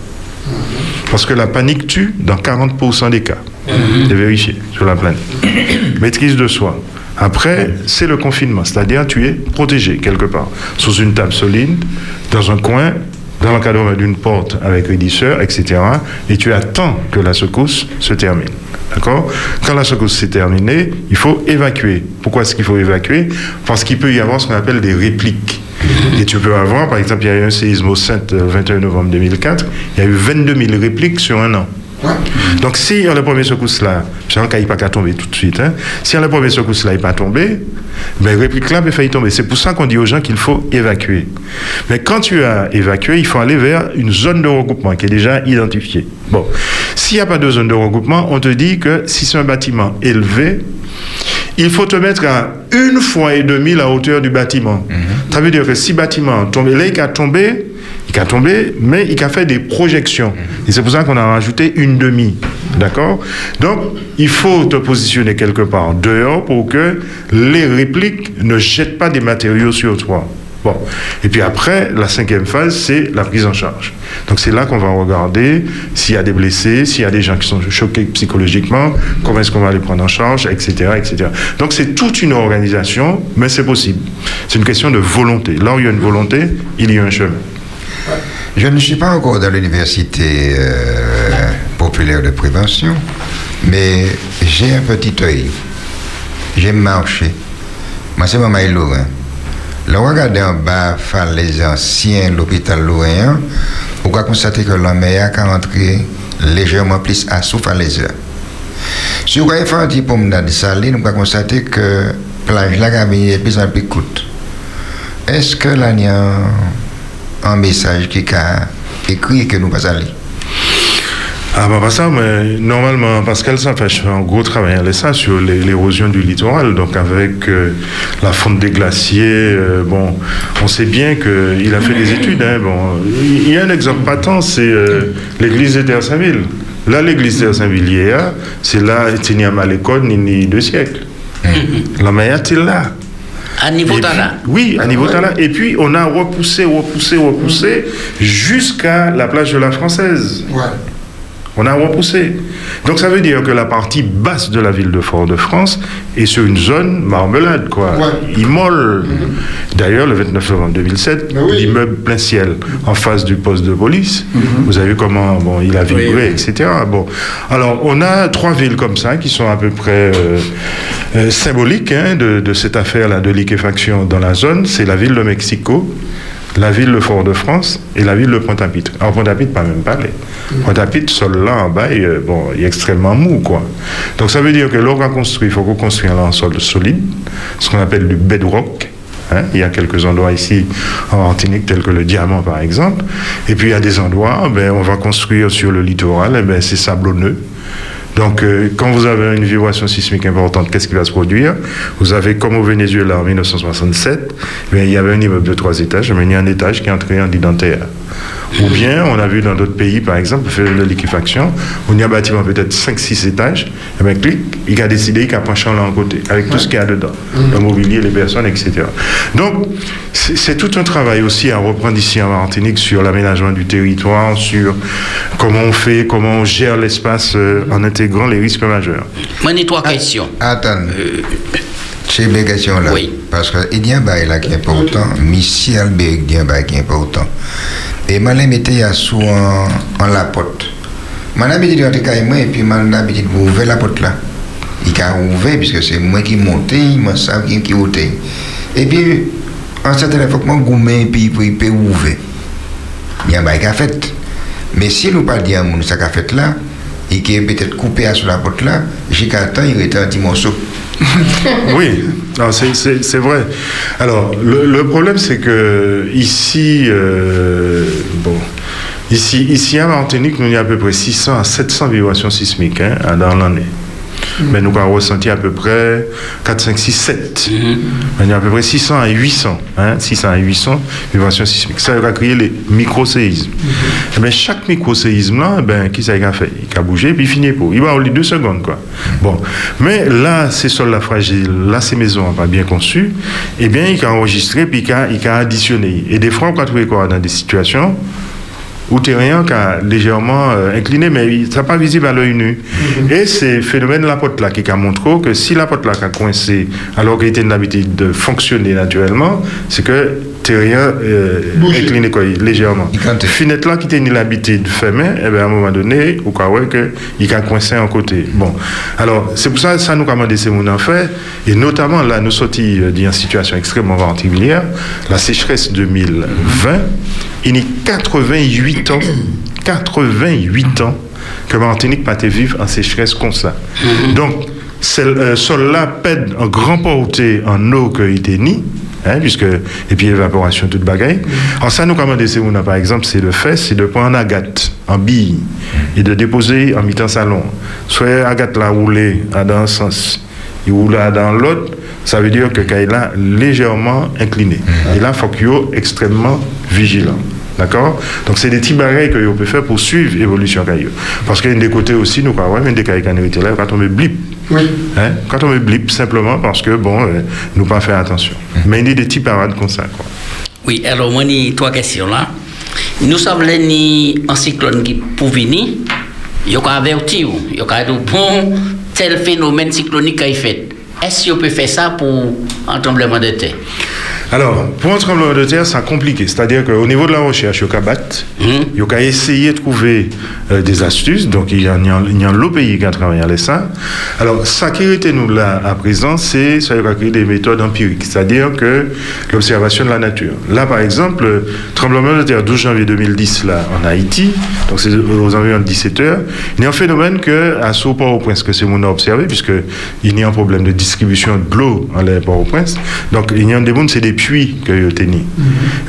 Parce que la panique tue dans 40% des cas. C'est vérifié sur la planète. Maîtrise de soi. Après, c'est le confinement, c'est-à-dire tu es protégé quelque part, sous une table solide, dans un coin, dans l'encadrement d'une porte avec rédisseur, etc. Et tu attends que la secousse se termine. D'accord? Quand la secousse s'est terminée, il faut évacuer. Pourquoi est-ce qu'il faut évacuer? Parce qu'il peut y avoir ce qu'on appelle des répliques. Et tu peux avoir, par exemple, il y a eu un séisme au Sainte le 21 novembre 2004, il y a eu 22 000 répliques sur un an. Donc, si le premier secousse là, je sais qu'il pas qu'à tomber tout de suite, hein, si le premier secousse là n'est pas tombé, ben, réplique là peut faillir tomber. C'est pour ça qu'on dit aux gens qu'il faut évacuer. Mais quand tu as évacué, il faut aller vers une zone de regroupement qui est déjà identifiée. Bon, s'il n'y a pas de zone de regroupement, on te dit que si c'est un bâtiment élevé, il faut te mettre à une fois et demie la hauteur du bâtiment. Ça veut dire que si le bâtiment tombe, là, il a tombé, il a tombé, mais il a fait des projections. Et c'est pour ça qu'on a rajouté une demi. D'accord? Donc, il faut te positionner quelque part dehors pour que les répliques ne jettent pas des matériaux sur toi. Bon. Et puis après, la cinquième phase, c'est la prise en charge. Donc c'est là qu'on va regarder s'il y a des blessés, s'il y a des gens qui sont choqués psychologiquement, comment est-ce qu'on va les prendre en charge, etc. etc. Donc c'est toute une organisation, mais c'est possible. C'est une question de volonté. Là où il y a une volonté, il y a un chemin. Je ne suis pas encore dans l'université euh, populaire de prévention, mais j'ai un petit œil. J'aime marcher. Moi, c'est Maman Lorrain. Là, on regarde en bas, les anciens, l'hôpital Lorrain, on va constater que l'homme a rentré légèrement plus à sous falaise. Si vous avez fait un petit promenade salé, on va constater que la plage là est plus en plus coûte. Est-ce que là, y a un message qui a écrit que nous pas aller ah bah pas ça, mais normalement, Pascal ça fait un gros travail à ça sur l'érosion du littoral. Donc avec euh, la fonte des glaciers, euh, bon, on sait bien qu'il a fait des études. Hein, bon, il y a un exemple patent, c'est euh, l'église de Terre-Saint-Ville. Là, l'église de Terre-Saint-Ville, c'est là, il n'y a pas l'école ni deux siècles. La meilleure, c'est là. À niveau là Oui, à niveau là. Et puis, on a repoussé, repoussé, repoussé jusqu'à la plage de la Française. Ouais. On a repoussé. Donc ça veut dire que la partie basse de la ville de Fort-de-France est sur une zone marmelade, quoi. Immole. Mhm. D'ailleurs, le 29 novembre 2007, l'immeuble plein ciel en face du poste de police, mhm. vous avez vu comment bon, il a vibré, etc. Bon. Alors, on a trois villes comme ça qui sont à peu près euh, euh, symboliques hein, de, de, cette affaire-là de liquéfaction dans la zone. C'est la ville de Mexico, la ville de Fort-de-France et la ville de Pointe-à-Pitre. Alors Pointe-à-Pitre, pas même parler. Pointe-à-Pitre, sol là en bas, il, bon, il est extrêmement mou, quoi. Donc ça veut dire que lorsqu'on construit, il faut qu'on construise un sol solide, ce qu'on appelle du bedrock. Hein. Il y a quelques endroits ici en Martinique, tels que le diamant par exemple. Et puis il y a des endroits, ben, on va construire sur le littoral, eh ben, c'est sablonneux. Donc, euh, quand vous avez une vibration sismique importante, qu'est-ce qui va se produire Vous avez, comme au Venezuela en 1967, il y avait un immeuble de trois étages, mais il y a un étage qui est entré en identitaire. Ou bien, on a vu dans d'autres pays, par exemple, faire de liquéfaction, on y a un bâtiment peut-être 5-6 étages, et bien, clic, il a décidé qu'il a penché là en côté, avec tout ce qu'il y a dedans, le mobilier, les personnes, etc. Donc, c'est tout un travail aussi à reprendre ici en Martinique sur l'aménagement du territoire, sur comment on fait, comment on gère l'espace euh, en intégrant les risques majeurs. Moi, j'ai trois questions. Attends. Euh, c'est une question là. Oui. Parce qu'il y a un bail là qui est important. Michel Albert dit un bail qui est important. E man lè metè ya sou an la pot. Man abidit yon te kay e mwen, epi man abidit pou ouve la pot la. I ka ouve, piske se mwen ki monte, mwen sav ki ki ote. Epi, an satene fok mwen goumen, epi pou ipe ouve. Nyan ba yon ka fet. Me si nou pa di an moun sa ka fet la, et qui est peut-être coupé sur la porte là, j'ai qu'à temps, il était un petit morceau. oui, c'est vrai. Alors, le, problème, c'est que ici, euh, bon, ici, ici à Martinique, nous y a à peu près 600 à 700 vibrations sismiques hein, dans l'année. Mais nous avons ressenti à peu près 4, 5, 6, 7. Il y a à peu près 600 à 800. Hein, 600 à 800 vibrations sismiques. Ça a créé les micro-séismes. Eh ben, chaque micro-séisme, là, eh ben, qui ça a fait? Il a bougé, puis il finit pour. Il va aller deux secondes. Quoi. Bon. Mais là, ces sols-là fragiles, là, ces maisons pas bien conçues, eh bien, il a enregistré, puis il a, il a additionné. Et des fois, on a trouvé quoi dans des situations? Ou terrien qui a légèrement euh, incliné, mais il n'est pas visible à l'œil nu. Mhm. Et c'est phénomène la porte là qui a montré que si la porte là a coincé alors qu'il était une habitude de fonctionner naturellement, c'est que intérieur euh, incliné quoi, légèrement. Fenêtre là qui tenait l'habitude fermée, et bien à un moment donné, au cas où que il a coincé en côté. Bon, alors c'est pour ça que ça nous commande ces mon en fait, et notamment là nous sortis euh, d'une situation extrêmement particulière, la sécheresse 2020, il y a 88 ans, 88 ans que Martinique pas été vivre en sécheresse comme ça. Donc, c'est euh, sol là pède en grand porté en eau que il était ni. Hein, puisque, et puis évaporation, toute bagaille. Alors ça, nous ces mouna, par exemple, c'est le fait, c'est de prendre agate, en bille, et de déposer en mi-temps salon. Soit agate là roulée dans un sens, il roule dans l'autre, ça veut dire que est légèrement incliné. Et là, il faut qu'il soit extrêmement vigilant. D'accord? Donc, c'est des petits bagailles que vous pouvez faire pour suivre l'évolution caillou. Parce qu'il y a des côtés aussi, nous, quand même, des cailloux qui là, quand on met blip. Hein? Quand on met blip, simplement parce que, bon, euh, nous pas faire attention. Mais il y a des petits parades comme ça, quoi. Oui, alors moi, j'ai trois questions là. Nous sommes là, ni un cyclone qui pour venir, il y a averti, il y a dit, bon, tel phénomène cyclonique qu'il fait. Est-ce qu'on peut faire ça pour un tremblement de terre? Alors, pour un tremblement de terre, c'est compliqué. C'est-à-dire qu'au niveau de la recherche, il y a battre, il y a essayer de trouver euh, des astuces. Donc, il y a, il y a, l'autre pays qui a travaillé à ça. Alors, ça qui était nous là à présent, c'est ça y a créé des méthodes empiriques. C'est-à-dire que l'observation de la nature. Là, par exemple, le tremblement de terre 12 janvier 2010 là, en Haïti, donc c'est aux environs de 17 heures, il y a un phénomène que, à Port-au-Prince, que c'est mon observé, puisque il y a un problème de distribution de l'eau en Port-au-Prince. Donc, il y a un des mondes, c'est des puits que vous tenez.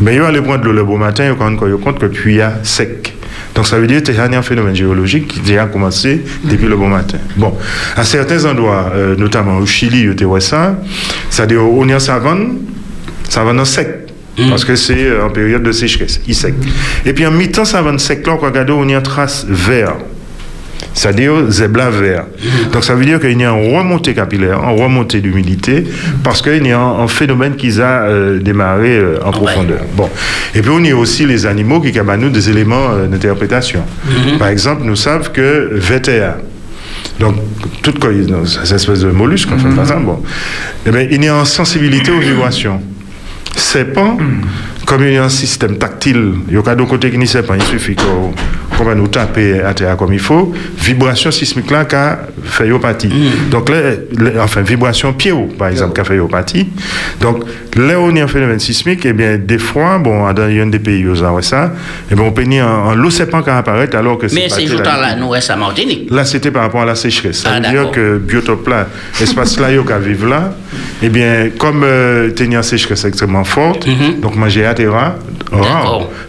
Mais il y a les points de l'eau le beau matin, il y a compte que le puits est sec. Donc ça veut dire que c'est un phénomène géologique qui a commencé depuis le bon matin. Bon, à certains endroits, euh, notamment au Chili, il y a ça, c'est-à-dire on y a savane, savane sec. Parce que c'est euh, en période de sécheresse, il sec. Et puis en mi-temps, savane sec, là, on regarde, on y a trace vert c'est-à-dire zébla vert. Donc ça veut dire qu'il y a une remontée capillaire, une remontée d'humidité, parce qu'il y a un, un phénomène qui a euh, démarré euh, en profondeur. Bon. Et puis on y a aussi les animaux qui ont nous des éléments euh, d'interprétation. Par exemple, nous savons que VTA, donc, toute cette espèce de mollusque, en fait, exemple, bon, eh bien, il y a une sensibilité aux vibrations. C'est pas comme il y a un système tactile, il y a d'un côté qui n'y pas, il suffit qu'on qu'on va nous taper à terre comme il faut, vibration sismique là qui a fait yopathie. Donc là, les- enfin, vibration pied haut, par exemple, qui a fait yopathie. Donc, là où on a un phénomène sismique, eh bien, des fois, bon, dans il y a un des pays où ça, ouais, ça, eh bien, on peut un, un lot sépant qui apparaît alors que c'est Mais pas ces tel jours-là, à- là, nous, c'est à Martinique. Là, c'était par rapport à la sécheresse. Ça Ah, que biotope là, espace là, yo, qui vivent là, eh bien, comme euh, tenir une sécheresse extrêmement forte, donc manger à terre, rare.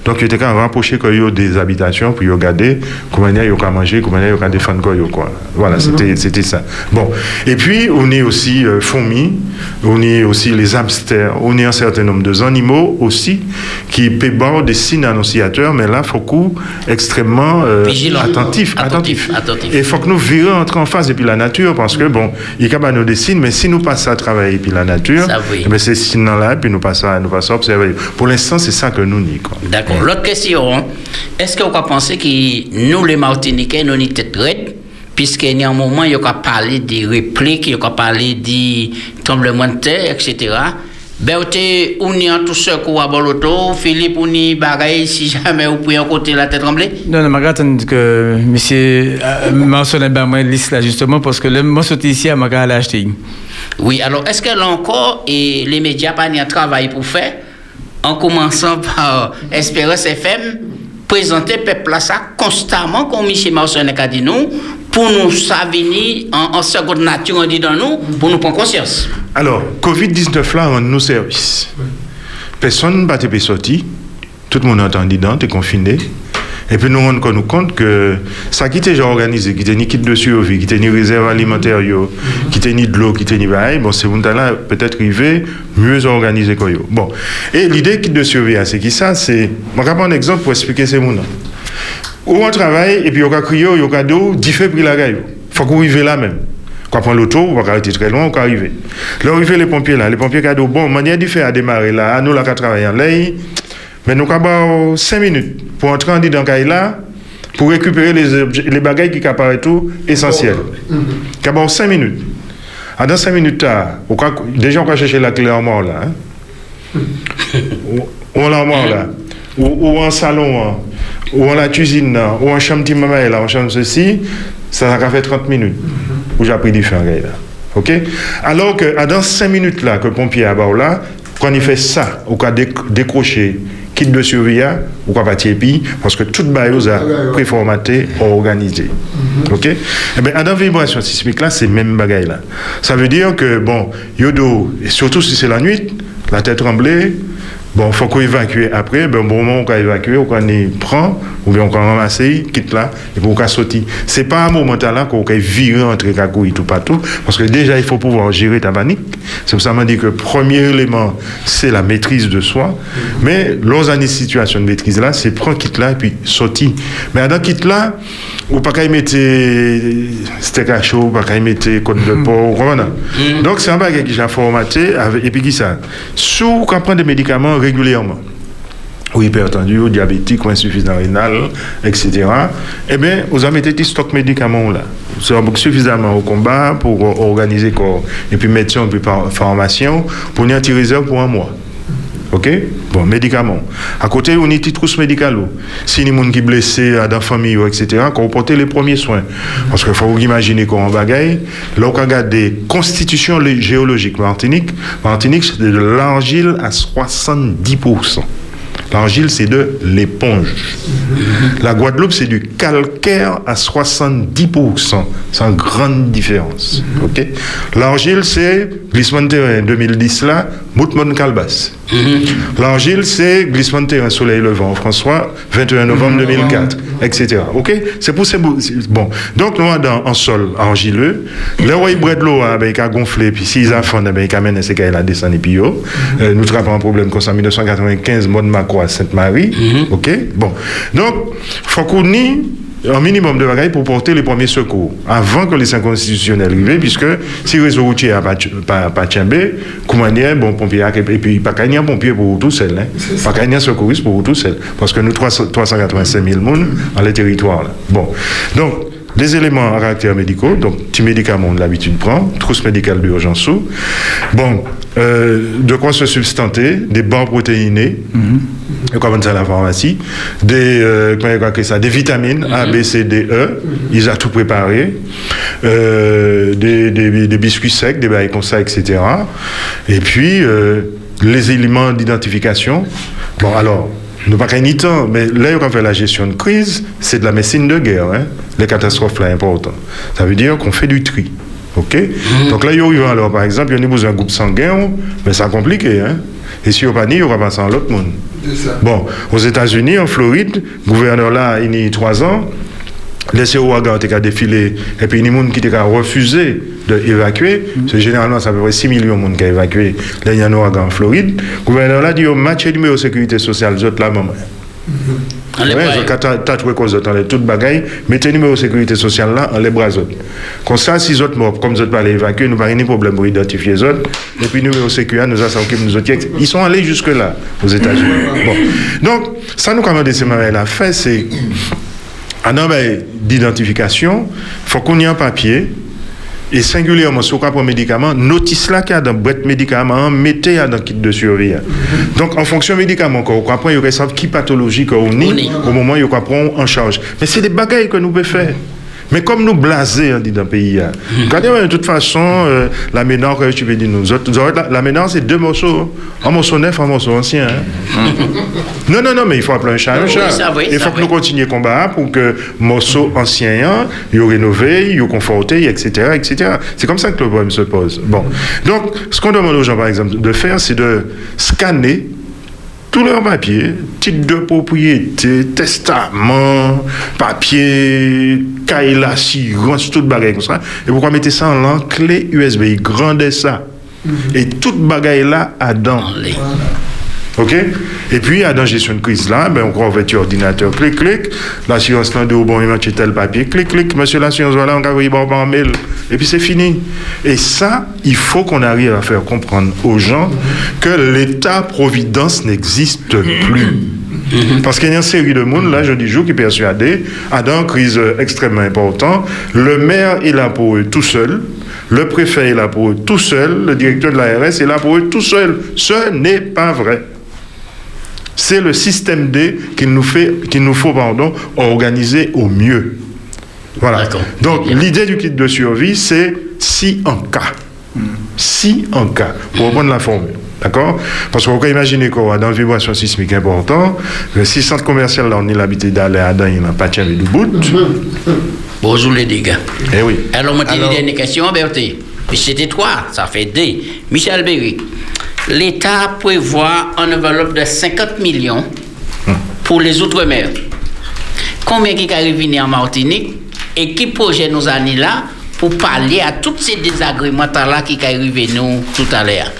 Donc, il quand même rapproché que yo des habitations pour yo regarder comment il y a yo qu'à manger, comment il y a yo qu'à défendre quoi. Voilà, c'était, c'était ça. Bon. Et puis, on est aussi euh, fourmis, on est aussi les hamsters, on est un certain nombre d'animaux aussi qui peuvent des signes annonciateurs, mais là, faut coup extrêmement euh, Vigilant. attentif, Attentif, attentif. attentif. Et il faut que nous virions entrer en phase depuis la nature, parce que bon, il y a nous des signes, mais si nous passons à travailler puis la nature, Ça, oui. eh ces signes-là, puis nous passons à, nous passons à observer. Pour l'instant, c'est ça que nous nions. quoi. D'accord. L'autre question, hein, est-ce que vous pensez nous, les Martiniquais, nous tête raide, puisqu'il y a un moment, il y a parlé des répliques, il y a parlé des tremblements de terre, etc. Ben, on est en tout seul à l'auto, Philippe, on est bagaille, si jamais vous pouvez en côté la tête trembler. Non, non, je attendre que monsieur euh, mentionne ben moi liste là justement parce que le moi sorti ici à m'a aller acheter. Oui, alors est-ce que là encore, et les médias pas un travail pour faire, en commençant par Espérance FM, présenter peuple ça constamment, comme M. Marcelin a dit nous, pour nous savenir en, seconde nature, on dit dans nous, pour nous prendre conscience. Alors, Covid-19 là, on nous service. Personne n'a été sorti. Tout le monde a entendu t'es confiné. Et puis nous on nous compte que ça qui était déjà organisé, qui était ni kit de survie, qui était ni réserve alimentaire, qui était ni de l'eau, qui était ni bail, bon, c'est là peut-être arrivé mieux organisé que yo. Bon. Et l'idée kit de survie, c'est qui ça? C'est, je vais un exemple pour expliquer ces mots Où on travaille, et puis on a crié, on a d'eau, 10 fait la gaille. Faut qu'on arrive là même. Quand on prend l'auto, on va arrêter très loin, on va arriver. Là, on arrive les pompiers là, les pompiers dit, bon, manière faire à démarrer là, nous là qui travaillons en l'air, mais nous avons 5 minutes pour entrer en dans le là, pour récupérer les, objets- les bagages qui apparaissent tout essentiels. Nous avons 5 minutes. Ah, dans 5 minutes, là, on va- déjà on va chercher la clé en mort là. hein. ou, ou en l'armoire là, ou, ou en salon, hein, ou en la cuisine, là, ou en chambre de maman là, en chambre ceci, ça a fait 30 minutes. Où j'ai pris du feu là. OK? Alors que à dans 5 minutes là, que le pompier a là, quand il fait ça, ou quand décrocher kit de surveillance ou quoi partir puis parce que toute bailleuse a préformaté organisé OK? Eh bien dans vibration sismique là c'est même bagaille là. Ça veut dire que bon, yodo et surtout si c'est la nuit, la tête tremblée Bon, faut qu'on évacue après. Ben, bon moment, on peut évacuer, on prendre, ou bien on ramasser, quitte là, et puis on peut sortir. C'est pas un moment là qu'on peut virer entre et tout partout, parce que déjà, il faut pouvoir gérer ta panique. C'est pour ça que dit que le premier élément, c'est la maîtrise de soi. Mais, lors d'une situation de maîtrise là, c'est prendre quitte là, et puis sortir. Mais dans quitte là, ou pas qu'à mettre steak à chaud, pas qu'à mettre côte de porc, mm. Donc, c'est un bagage qui j'ai formaté, et puis qui ça. Sous qu'on prend des médicaments régulièrement, ou hypertendu, ou diabétique, ou insuffisant rénal, etc., eh bien, vous avez mis stock médicaments là. C'est suffisamment au combat pour organiser corps, et puis médecin, et puis formation, pour y en tirer pour un mois. OK? Bon, médicaments. À côté, on a des trousses médicales. Si les gens qui sont blessés dans la famille, etc., qu'on porte les premiers soins. Parce qu'il faut vous imaginer qu'on bagaille. Là, on regarde des constitutions géologiques Martinique. Martinique, c'est de l'argile à 70%. L'argile, c'est de l'éponge. La Guadeloupe, c'est du calcaire à 70%. C'est une grande différence. Ok? L'argile, c'est glissement de terrain 2010 là, Moutmon Calbas. L'argile, c'est glissement de terrain soleil levant François, 21 novembre 2004, etc. Ok? C'est pour ces bon. Donc nous dans un sol argileux, le roi de l'eau avec a gonflé puis s'ils affondent avec amène c'est qu'elle a descendu puis euh, nous travaillons un problème comme ça en 1995 mode macro à Sainte-Marie. Mhm. OK? Bon. Donc faut qu'on un minimum de bagailles pour porter les premiers secours avant que les cinq constitutionnels arrivent, puisque si le réseau routier n'a pas, pas, comment dire, bon, pompier, et puis pas qu'il y a pompier pour tout seul, hein, pas qu'il y a secouriste pour tout seul, parce que nous, 385 000 personnes dans les territoires. Là. Bon. Donc, des éléments à caractère médicaux, donc petit médicament on l'habitude de prendre, trousse médicale d'urgence sous. Bon, euh, de quoi se substanter, des barres protéinées, mm-hmm. comme ça la pharmacie, des, euh, ça, des vitamines A, B, C, D, E, ils ont tout préparé, euh, des, des, des, biscuits secs, des bails comme ça, etc. Et puis, euh, les éléments d'identification. Bon, alors, nous pas ni temps, mais là, on fait la gestion de crise, c'est de la médecine de guerre. Hein? Les catastrophes là importantes. Ça veut dire qu'on fait du tri. OK? Mhm. Donc là, il y a alors, par exemple, il y a besoin d'un groupe sanguin, mais c'est compliqué. Hein? Et si on pas il y aura pas en l'autre monde. Bon, aux États-Unis, en Floride, le gouverneur là, il y a trois ans, laissé Ouaga a défilé, et puis il y a des gens qui ont refusé d'évacuer. Mm -hmm. Généralement, c'est à peu près 6 millions de monde qui ont évacué les Yanoaga en Floride. Le gouverneur là dit, match numéro de sécurité sociale, autres là, maman. Tu trouvé cause dans les toutes bagailles, mettez le numéro de sécurité sociale là, en les bras autres. Comme ça, si les autres morts, comme les autres pas les évacuer, nous n'avons pas de problème pour identifier les autres. Et puis, numéro de sécurité, nous avons nous autres. Ils sont allés jusque-là, aux États-Unis. Bon. Donc, ça nous commande ces la fait, c'est, en ben, d'identification, il faut qu'on ait un papier et singulièrement, sur le médicament, notice là qu'il y a dans boîte médicament, mettez dans kit de surveillance. Donc, en fonction médicament, on comprend, il y a qui pathologie qu'on au moment où on prend en charge. Mais c'est des bagailles que nous pouvons faire. Mais comme nous blasés, on dit dans le pays, hein. hmm. quand de toute façon, euh, la ménard, que tu veux dire nous autres, la, la c'est deux morceaux. Un morceau neuf, un morceau ancien. Hein. non, non, non, mais il faut appeler un chat un chat. il faut que nous continuions le combat pour que morceau ancien, il rénové, il conforté, etc., etc. C'est comme ça que le problème se pose. Bon. Donc, ce qu'on demande aux gens, par exemple, de faire, c'est de scanner tout lor papye, tit de propriyete, testaman, papye, kaila, sirans, tout bagay kon sa. E pou kwa mette sa an lan, kle USB, grande sa. Mm -hmm. E tout bagay la adan li. Voilà. Ok? Et puis, à la gestion de crise là, ben, on votre ordinateur, clic, clic, l'assurance là de bon, il match tel papier, clic, clic, monsieur l'assurance, voilà, on va envoyer par mail, et puis c'est fini. Et ça, il faut qu'on arrive à faire comprendre aux gens que l'État-providence n'existe plus. Parce qu'il y a une série de monde, là, je dis jour, qui est persuadé, à dans une crise extrêmement importante, le maire est là pour eux tout seul, Le préfet est là pour eux tout seul, le directeur de l'ARS est là pour eux tout seul. Ce n'est pas vrai. C'est le système D qu'il nous, fait, qu'il nous faut pardon, organiser au mieux. Voilà. D'accord. Donc l'idée du kit de survie, c'est si en cas. Si en cas, pour reprendre la formule. D'accord? Parce qu'on peut imaginer qu'on va dans une vibration sismique importante, le si centre commercial, là, on est l'habitude d'aller à Dan, il n'a pas tient du bout. Bonjour les dégâts. Eh oui. Alors, moi, Alors- une dernière question, Berthe. C'était toi, ça fait D. Michel Berry. L'État prévoit une enveloppe de 50 millions pour les Outre-mer. Combien qui venir en Martinique et qui projet nos années là pour parler à tous ces désagréments là qui arrivent nous tout à l'heure.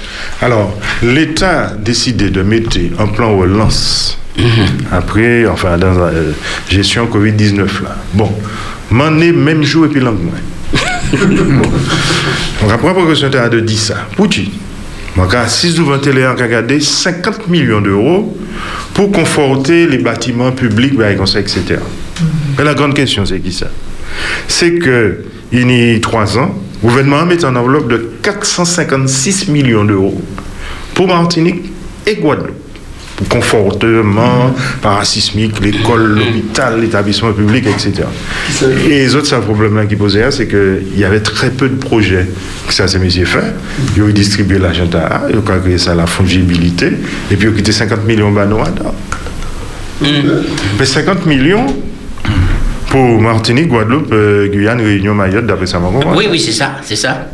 Alors, l'État a décidé de mettre un plan relance. Après, enfin, dans la euh, gestion Covid-19 là. Bon, m'en est même jour et puis lendemain. Donc après, pour que ce de dit ça, Pouti, donc à 6 ou 21 ans, regardé 50 millions d'euros pour conforter les bâtiments publics, ça, etc. Mais la grande question, c'est qui ça? C'est que, il y a trois ans, le gouvernement met en enveloppe de 456 millions d'euros pour Martinique et Guadeloupe. Pour confortement, parasismique, l'école, l'hôpital, l'établissement public, etc. Et les autres, c'est un problème qui posait c'est qu'il y avait très peu de projets que ça, ces messieurs fait. Ils ont distribué l'argent à ils ont calculé ça la fongibilité, et puis ils ont quitté 50 millions de banois. Mais 50 millions pour Martinique, Guadeloupe, euh, Guyane, Réunion, Mayotte, d'après ça, mon Oui, oui, c'est ça, c'est ça.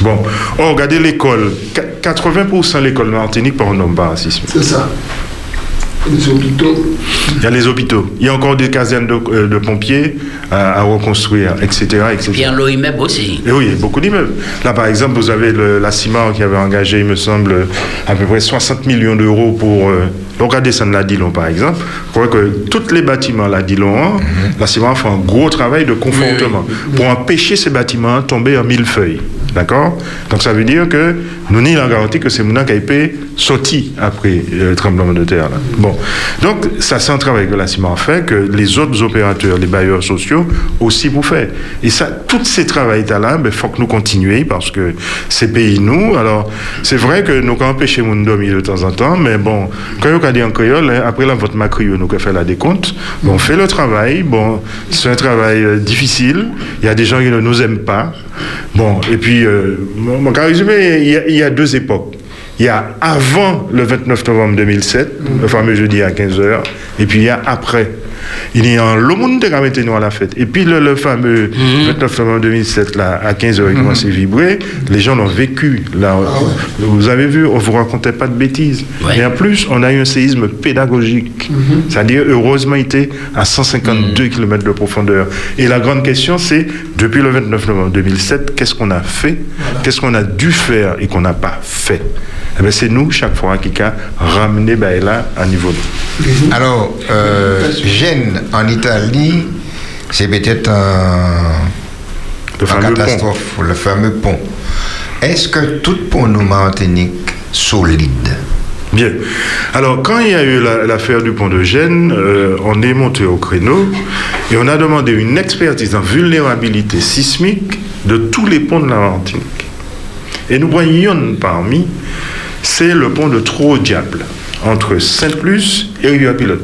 Bon, oh, regardez l'école. Qu- 80% de l'école Martinique par un homme parasisme. C'est ça. Les hôpitaux. Il y a les hôpitaux. Il y a encore des casernes de, euh, de pompiers à, à reconstruire, etc. etc. Pierre Loïmeb aussi. Et oui, il y a beaucoup d'immeubles. Là, par exemple, vous avez le- la CIMAR qui avait engagé, il me semble, à peu près 60 millions d'euros pour. Euh, regardez ça de la Dillon, par exemple. Pour que tous les bâtiments la Dillon, la CIMAR fait un gros travail de confortement pour empêcher ces bâtiments de tomber en millefeuilles. D'accord Donc ça veut dire que nous n'y avons garanti que c'est maintenant qui a été sorti après euh, le tremblement de terre. Bon. Donc ça c'est un travail que la CIMAR fait, que les autres opérateurs, les bailleurs sociaux aussi vous faire. Et ça, tous ces travails-là, il faut que nous continuions parce que c'est pays nous. Alors c'est vrai que nous avons empêché dormir de temps en temps, mais bon, quand on a dit en créole, hein, après la vote macrio, nous fait la décompte. Bon, on fait le travail. Bon, c'est un travail euh, difficile. Il y a des gens qui ne nous aiment pas. Bon, et puis, euh, mon, cas résumé, il y, a, il y a deux époques. Il y a avant le 29 novembre 2007, le fameux jeudi à 15h, et puis il y a après. Il y a un le monde qui a mis nous à la fête. Et puis le, le fameux 29 novembre 2007, là, à 15h, il commence à vibrer. Les gens l'ont vécu. Là, Vous avez vu, on ne vous racontait pas de bêtises. Ouais. Et en plus, on a eu un séisme pédagogique. C'est-à-dire, heureusement, il était à 152 km de profondeur. Et la grande question, c'est, depuis le 29 novembre 2007, qu'est-ce qu'on a fait? Qu'est-ce qu'on a dû faire et qu'on n'a pas fait? Eh ben, C'est nous, chaque fois, qui a ramené là à niveau. Alors, euh, Gênes, en Italie, c'est peut-être un, Le une fameux pont. catastrophe, le fameux pont. Est-ce que tout pont nous Martinique solide? Bien. Alors, quand il y a eu la- l'affaire du pont de Gênes, euh, on est monté au créneau et on a demandé une expertise en vulnérabilité sismique de tous les ponts de la Martinique. Et nous voyons parmi, c'est le pont de Trop-Diable, entre Sainte-Luce et Rivière-Pilote.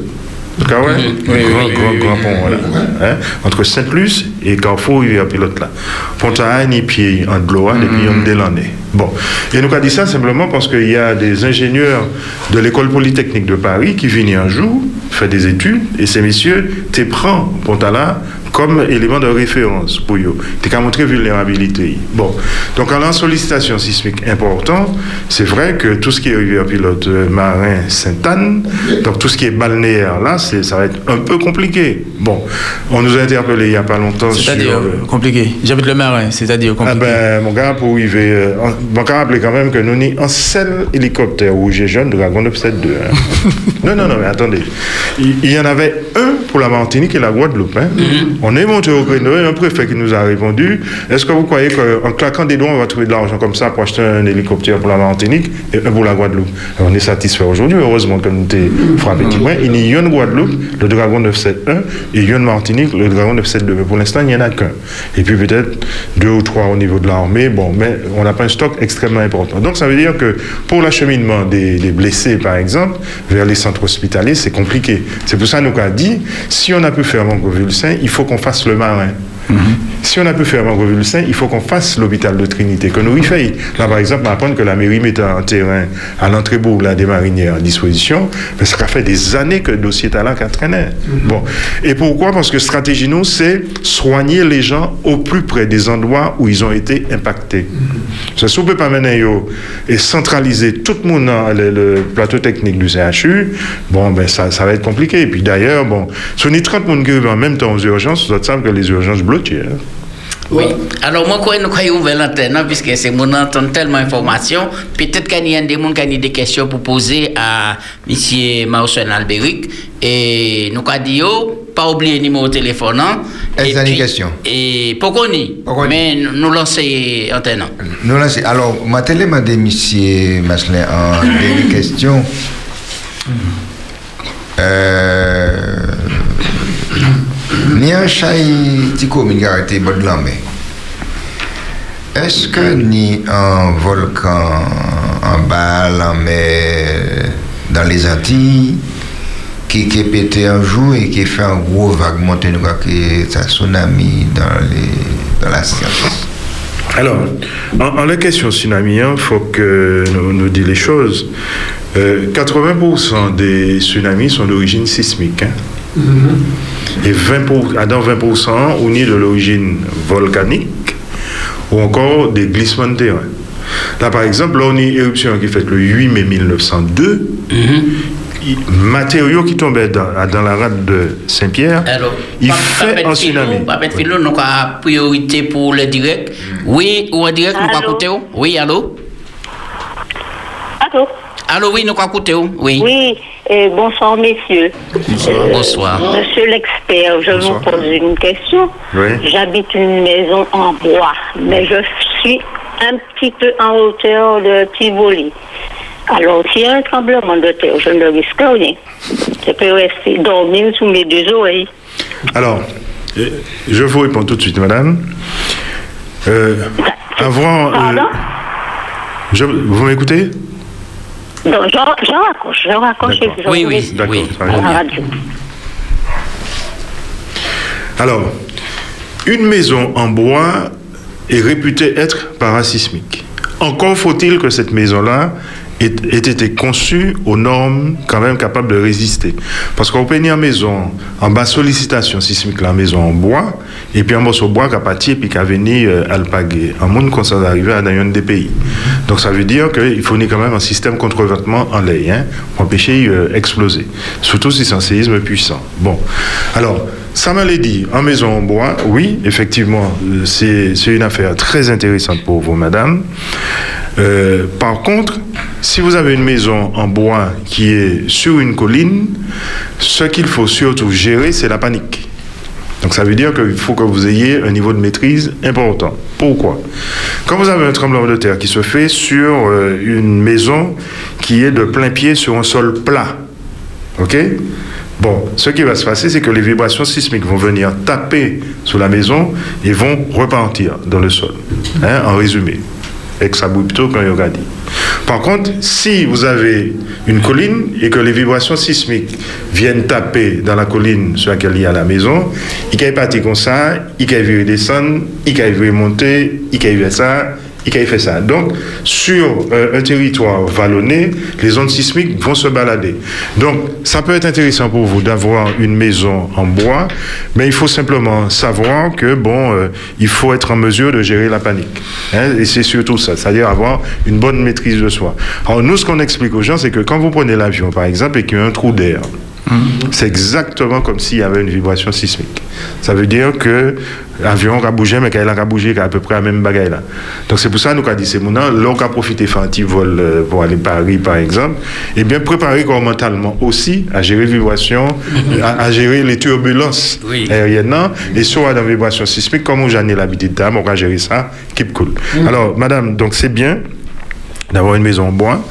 Ouais, oui, grand, pont, voilà. Hein, Entre Sainte-Luce et Carrefour Rivière-Pilote, là. Pont à ni pied en de l'eau, et puis on délandé. Bon. Et nous, a dit ça simplement parce qu'il y a des ingénieurs de l'école polytechnique de Paris qui viennent un jour, faire des études, et ces messieurs, te prend Pont à là comme élément de référence pour eux. Tu as montré vulnérabilité. Bon. Donc, en sollicitation sismique importante, c'est vrai que tout ce qui est rivière pilote euh, marin Sainte-Anne, donc tout ce qui est balnéaire là, c'est, ça va être un peu compliqué. Bon. On nous a interpellé il n'y a pas longtemps sur. C'est-à-dire euh, compliqué. J'habite le marin, c'est-à-dire ah compliqué. ben, mon gars, pour y euh, on va rappeler quand même que nous sommes un seul hélicoptère rouge et jaune Dragon 972. hein. non, non, non, mais attendez. Il, il y en avait un pour la Martinique et la Guadeloupe. Hein. On est monté au et un préfet qui nous a répondu Est-ce que vous croyez qu'en claquant des doigts, on va trouver de l'argent comme ça pour acheter un hélicoptère pour la Martinique et un pour la Guadeloupe? On est satisfait aujourd'hui, heureusement que nous avons frappé. Il y a une Guadeloupe, le Dragon 971, et une Martinique, le Dragon 972. Mais pour l'instant, il n'y en a qu'un. Et puis peut-être deux ou trois au niveau de l'armée. Bon, mais on n'a pas un stock extrêmement important. Donc ça veut dire que pour l'acheminement des, blessés, par exemple, vers les centres hospitaliers, c'est compliqué. C'est pour ça nous a dit, si on a pu faire Mangoville-Saint, il faut qu'on fasse le marin. Si on a pu faire Mangoville-Saint, il faut qu'on fasse l'hôpital de Trinité, que nous y faisons. Là, par exemple, on apprend que la mairie met un terrain à l'entrée bourg là, des marinières à disposition, mais ça fait des années que le dossier est là qu'à traîner. Bon. Et pourquoi? Parce que stratégie, nous, c'est soigner les gens au plus près des endroits où ils ont été impactés. Ça, si on peut pas mener et centraliser tout le monde dans le, le plateau technique du CHU, bon, ben, ça, ça va être compliqué. Et puis d'ailleurs, bon, si on est 30 personnes qui en même temps aux urgences, vous savez que les urgences hein. Oui. Alors, moi, quand nous avons ouvert l'antenne, puisque c'est mon entend tellement d'informations, peut-être qu'il y a des gens qui ont des questions pour poser à M. Marcel Albéric. Et nous avons dit, pas oublier le numéro de téléphone. hein. Est-ce Et puis- question Et pourquoi y Mais nous nous lançons l'antenne. Nous, c'est- alors, ma télé m'a dit, monsieur Maslin, en dernière question. Euh, ni un chat, petit commune qui a arrêté bord de la mer. Est-ce que ni un volcan en balle, en mer, dans les Antilles, est pété un jour et qui fait un gros vague crois que c'est un tsunami dans, la science Alors, en, la question tsunami, il faut que nous, nous disions les choses. Euh, 80% des tsunamis sont d'origine sismique. hein. Et 20 pour- ah, dans 20%, on est de l'origine volcanique ou encore des glissements de terrain. Là, par exemple, là, on a une éruption qui fait le 8 mai 1902. Il- matériaux qui tombaient dans, dans la rade de Saint-Pierre, Alors, il pas- fait pas un tsunami. Pas de philo, nous avons priorité pour le direct. Oui, ou en direct, nous avons. Oui, allô? Allô oui, nous écouté. Oui. Oui, euh, bonsoir messieurs. Euh, Bonsoir. Monsieur l'expert, je Bonsoir. vous pose une question. Oui. J'habite une maison en bois, mais je suis un petit peu en hauteur de Tivoli. Alors, s'il y a un tremblement de terre, je ne risque rien. Je peux rester dormir sous mes deux oreilles. Alors, euh, je vous réponds tout de suite, madame. Euh, avant. euh, je- vous m'écoutez? Donc, je, je raccroche, je raccroche et D'accord. je Oui, oui, oui. ça à va. la radio. Alors, une maison en bois est réputée être parasismique. Encore faut-il que cette maison-là ait, été conçue aux normes quand même capables de résister. Parce qu'on peut une maison en bas sollicitation sismique, la maison en bois, et puis un morceau bois qui a pâti et puis qui a venu euh, alpaguer. Un monde comme ça d'arriver à un des pays. Donc ça veut dire qu'il faut quand même un système contre revêtement en lait, hein, pour empêcher euh, exploser. Surtout si c'est un séisme puissant. Bon. Alors, ça m'a dit, en maison en bois, oui, effectivement, euh, c'est une affaire très intéressante pour vous, madame. Euh, par contre, si vous avez une maison en bois qui est sur une colline, ce qu'il faut surtout gérer, c'est la panique. Donc ça veut dire qu'il faut que vous ayez un niveau de maîtrise important. Pourquoi? Quand vous avez un tremblement de terre qui se fait sur euh, une maison qui est de plein pied sur un sol plat, ok? Bon, ce qui va se passer, c'est que les vibrations sismiques vont venir taper sur la maison et vont repartir dans le sol. Hein, en résumé, ça bouille plutôt qu'un yoga dit. Par contre, si vous avez une colline et que les vibrations sismiques viennent taper dans la colline sur laquelle il y a la maison, il peut partir comme ça, il peut descendre, il peut monter, il faire ça, peut faire ça. Donc, sur euh, un territoire vallonné, les ondes sismiques vont se balader. Donc, ça peut être intéressant pour vous d'avoir une maison en bois, mais il faut simplement savoir que, bon, euh, il faut être en mesure de gérer la panique. Hein, et c'est surtout ça, c'est-à-dire avoir une bonne maîtrise de soi. Alors, nous, ce qu'on explique aux gens, c'est que quand vous prenez l'avion, par exemple, et qu'il y a un trou d'air, C'est exactement comme s'il y avait une vibration sismique. Ça veut dire que l'avion a bougé, mais qu'il a bougé à peu près la même bagaille là. Donc c'est pour ça que nous avons dit, c'est maintenant, l'on a profité faire un petit vol euh, pour aller à Paris, par exemple, et bien préparer mentalement aussi à gérer vibration, à, à gérer les turbulences Oui. aériennes, non? et soit dans la vibration sismique, comme j'en ai l'habitude de on va gérer ça, keep cool. Alors, madame, donc c'est bien, d'avoir une maison en bois,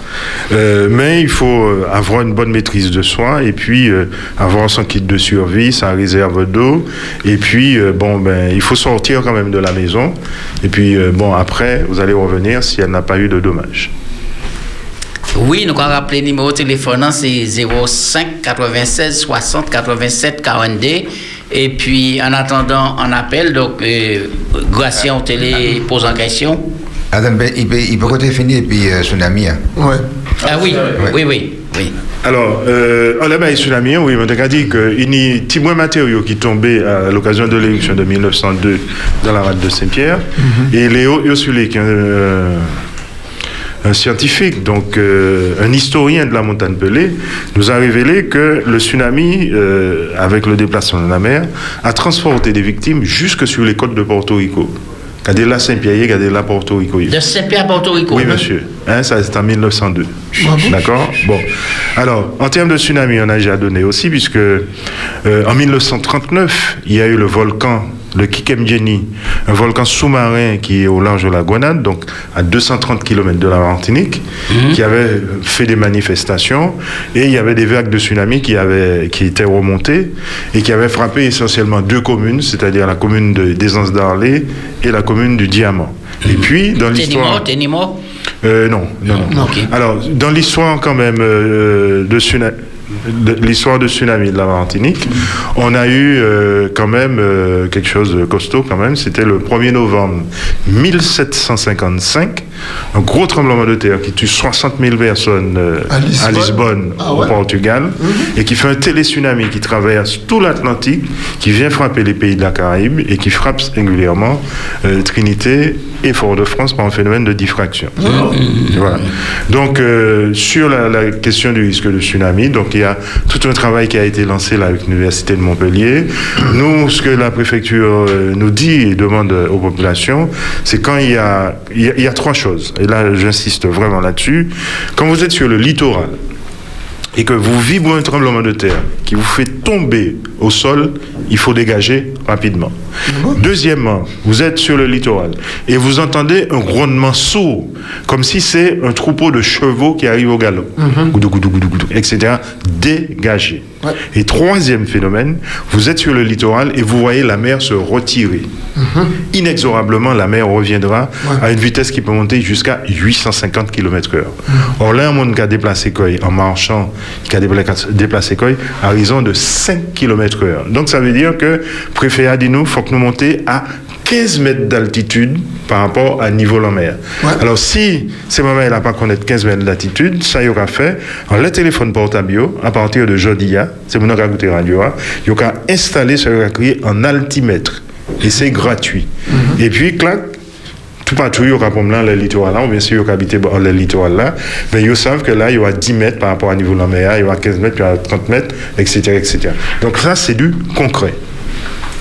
euh, mais il faut euh, avoir une bonne maîtrise de soi et puis euh, avoir son kit de survie, sa réserve d'eau et puis bon ben il faut sortir quand même de la maison et puis bon après vous allez revenir si elle n'a pas eu de dommages. Oui, nous avons rappelé le numéro de téléphone, hein, c'est 05 96 60 87 42. Et puis, en attendant, on appelle. Donc, euh, Gratien, on télé pose en question. Adam, il peut, il peut redéfinir et puis euh, tsunami. hein. Ouais. Ah oui, oui, oui, oui. Alors, euh, on a sur la mienne, oui, on a dit qu'il y a petit moins matériaux qui tombaient à l'occasion de l'élection de 1902 dans la rade de Saint-Pierre. Et Léo Ursulé, qui est un, euh, un scientifique, donc euh, un historien de la montagne Pelée, nous a révélé que le tsunami, euh, avec le déplacement de la mer, a transporté des victimes jusque sur les côtes de Porto Rico. Regardez là Saint-Pierre, regardez là Porto Rico. De Saint-Pierre, Porto Rico. Oui, monsieur. Hein, ça, c'est en 1902. D'accord? Bon. Alors, en termes de tsunami, on a déjà donné aussi, puisque euh, en 1939, il y a eu le volcan, le Kikemjeni, un volcan sous-marin qui est au large de la Grenade, donc à 230 km de la Martinique, qui avait fait des manifestations, et il y avait des vagues de tsunami qui, avaient, qui étaient remontées et qui avaient frappé essentiellement deux communes, c'est-à-dire la commune de, d'Aisance d'Arlé et la commune du Diamant. Et puis, dans l'histoire... Euh, non, non, non. Alors, dans l'histoire quand même euh, de, tsuna- de l'histoire de tsunami de la Martinique, on a eu euh, quand même euh, quelque chose de costaud quand même. C'était le 1er novembre 1755, un gros tremblement de terre qui tue 60 000 personnes euh, À Lisbonne. Lisbonne, Ah au. Portugal, et qui fait un télé-tsunami qui traverse tout l'Atlantique, qui vient frapper les pays de la Caraïbe et qui frappe singulièrement Trinité et Fort-de-France par un phénomène de diffraction. Voilà. Donc, euh, sur la, la question du risque de tsunami, donc il y a tout un travail qui a été lancé là avec l'Université de Montpellier. Nous, ce que la préfecture euh, nous dit et demande aux populations, c'est quand il y a, il y a, il y a trois choses. Et là, j'insiste vraiment là-dessus. Quand vous êtes sur le littoral, et que vous vibrez un tremblement de terre qui vous fait tomber au sol, il faut dégager rapidement. Deuxièmement, vous êtes sur le littoral et vous entendez un grondement sourd, comme si c'est un troupeau de chevaux qui arrive au galop, goudou, goudou, goudou, goudou, etc. Dégagez. Ouais. Et troisième phénomène, vous êtes sur le littoral et vous voyez la mer se retirer. Inexorablement, la mer reviendra à une vitesse qui peut monter jusqu'à 850 km/h. Or là, un monde qui a déplacé quoi en marchant, qui a déplacé, quoi à raison de 5 Donc ça veut dire que, préfet dit nous, faut que nous monter à 15 mètres d'altitude par rapport à niveau de la mer. Ouais. Alors si ces moments n'a pas connaître 15 mètres d'altitude, ça y aura fait, le téléphone portable, à partir de jeudi, c'est mon écouter radio, il y aura installé, ça y aura créé en altimètre. Et c'est gratuit. Et puis, clac, tout partout, il y aura pour là, le littoral là, ou bien sûr, il y aura habité dans le littoral là, mais ils savent que là, il y aura 10 mètres par rapport à niveau de la mer, il y aura 15 mètres, puis il y aura 30 mètres, etc., etc. Donc ça, c'est du concret.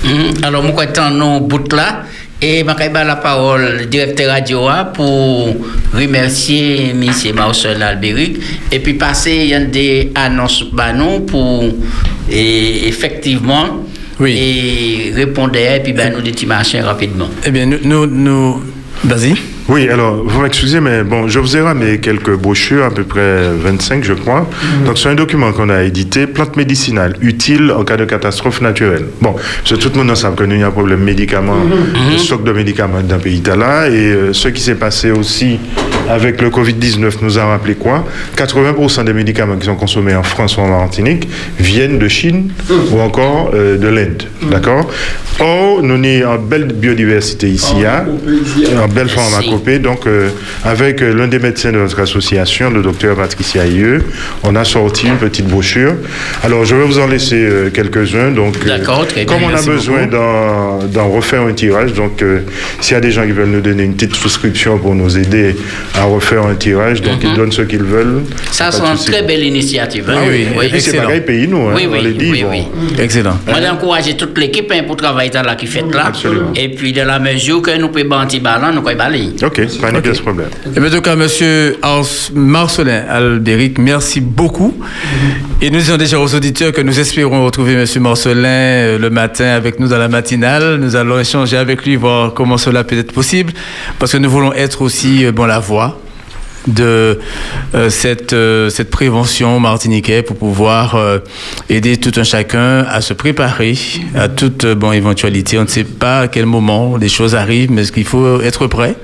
Mhm. Alors, moi, quand nous bout là, et je vais la parole au directeur radio A pour remercier M. Marcel Albéric et puis passer a des annonces bah, pour et, effectivement Oui. et répondre et puis ben, nous des petits machins rapidement. Eh bien, nous, nous, nous- vas-y. Oui, alors, vous m'excusez, mais bon, je vous ai ramené quelques brochures, à peu près 25, je crois. Donc, c'est un document qu'on a édité, plantes médicinales, utiles en cas de catastrophe naturelle. Bon, parce que tout le monde sait que nous, il y a un problème médicaments, de stock de médicaments dans le pays là. Et euh, ce qui s'est passé aussi avec le Covid-19 nous a rappelé quoi? 80% des médicaments qui sont consommés en France ou en Martinique viennent de Chine ou encore euh, de l'Inde. D'accord? Or, nous sommes en belle biodiversité ici, hein, en belle pharmacopée. Donc, euh, avec euh, l'un des médecins de notre association, le docteur Patricia Ailleux, on a sorti une petite brochure. Alors, je vais vous en laisser euh, quelques-uns. Donc, euh, D'accord, très bien, comme on a besoin d'en d'en refaire un tirage, donc euh, s'il y a des gens qui veulent nous donner une petite souscription pour nous aider à refaire un tirage, donc ils donnent ce qu'ils veulent. Mhm. Ça, c'est une très belle initiative. hein. Ah oui, Et puis c'est Excellent. pareil, pays nous, hein, Oui, on oui, les dit. oui, bon. oui. Excellent. Moi, toute l'équipe hein, pour travailler dans là qui fait là. Absolument. Et puis, de la mesure que nous pouvons un petit ballon, nous pouvons balayer. Ok, pas de problème. Et bien, en tout cas, monsieur Ars- Marcelin Albéric, merci beaucoup. Et nous disons déjà aux auditeurs que nous espérons retrouver monsieur Marcelin euh, le matin avec nous dans la matinale. Nous allons échanger avec lui, voir comment cela peut être possible, parce que nous voulons être aussi, euh, bon, la voix de euh, cette, euh, cette prévention martiniquais pour pouvoir euh, aider tout un chacun à se préparer à toute bon, éventualité. On ne sait pas à quel moment les choses arrivent, mais il faut être prêt?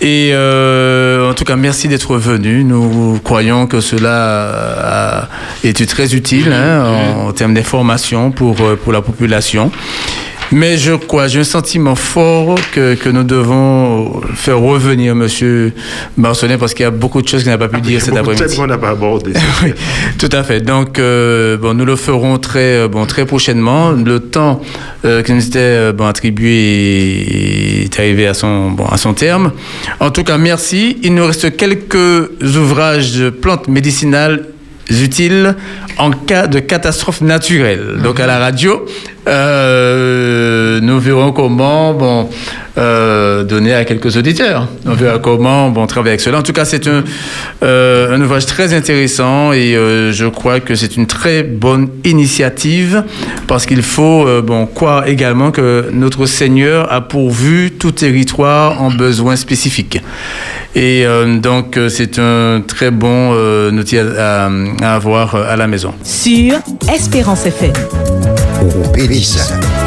Et en tout cas, merci d'être venu. Nous croyons que cela a été très utile hein, en, en termes d'information pour, pour la population. Mais je crois, j'ai un sentiment fort que, que nous devons faire revenir M. Marcelin parce qu'il y a beaucoup de choses qu'il n'a pas pu dire cet après-midi. qu'on n'a pas abordé. Oui, tout à fait. Donc, euh, bon, nous le ferons très, euh, bon, très prochainement. Le temps euh, qui nous était bon, attribué est arrivé à son, bon, à son terme. En tout cas, merci. Il nous reste quelques ouvrages de plantes médicinales utiles en cas de catastrophe naturelle. Donc à la radio, euh, nous verrons comment bon, euh, donner à quelques auditeurs. On verra comment bon, travailler avec cela. En tout cas, c'est un, euh, un ouvrage très intéressant et je crois que c'est une très bonne initiative parce qu'il faut bon, croire également que notre Seigneur a pourvu tout territoire en besoins spécifiques. Et donc, c'est un très bon outil à, à- à avoir à la maison. Sur Espérance FM. Pédissa.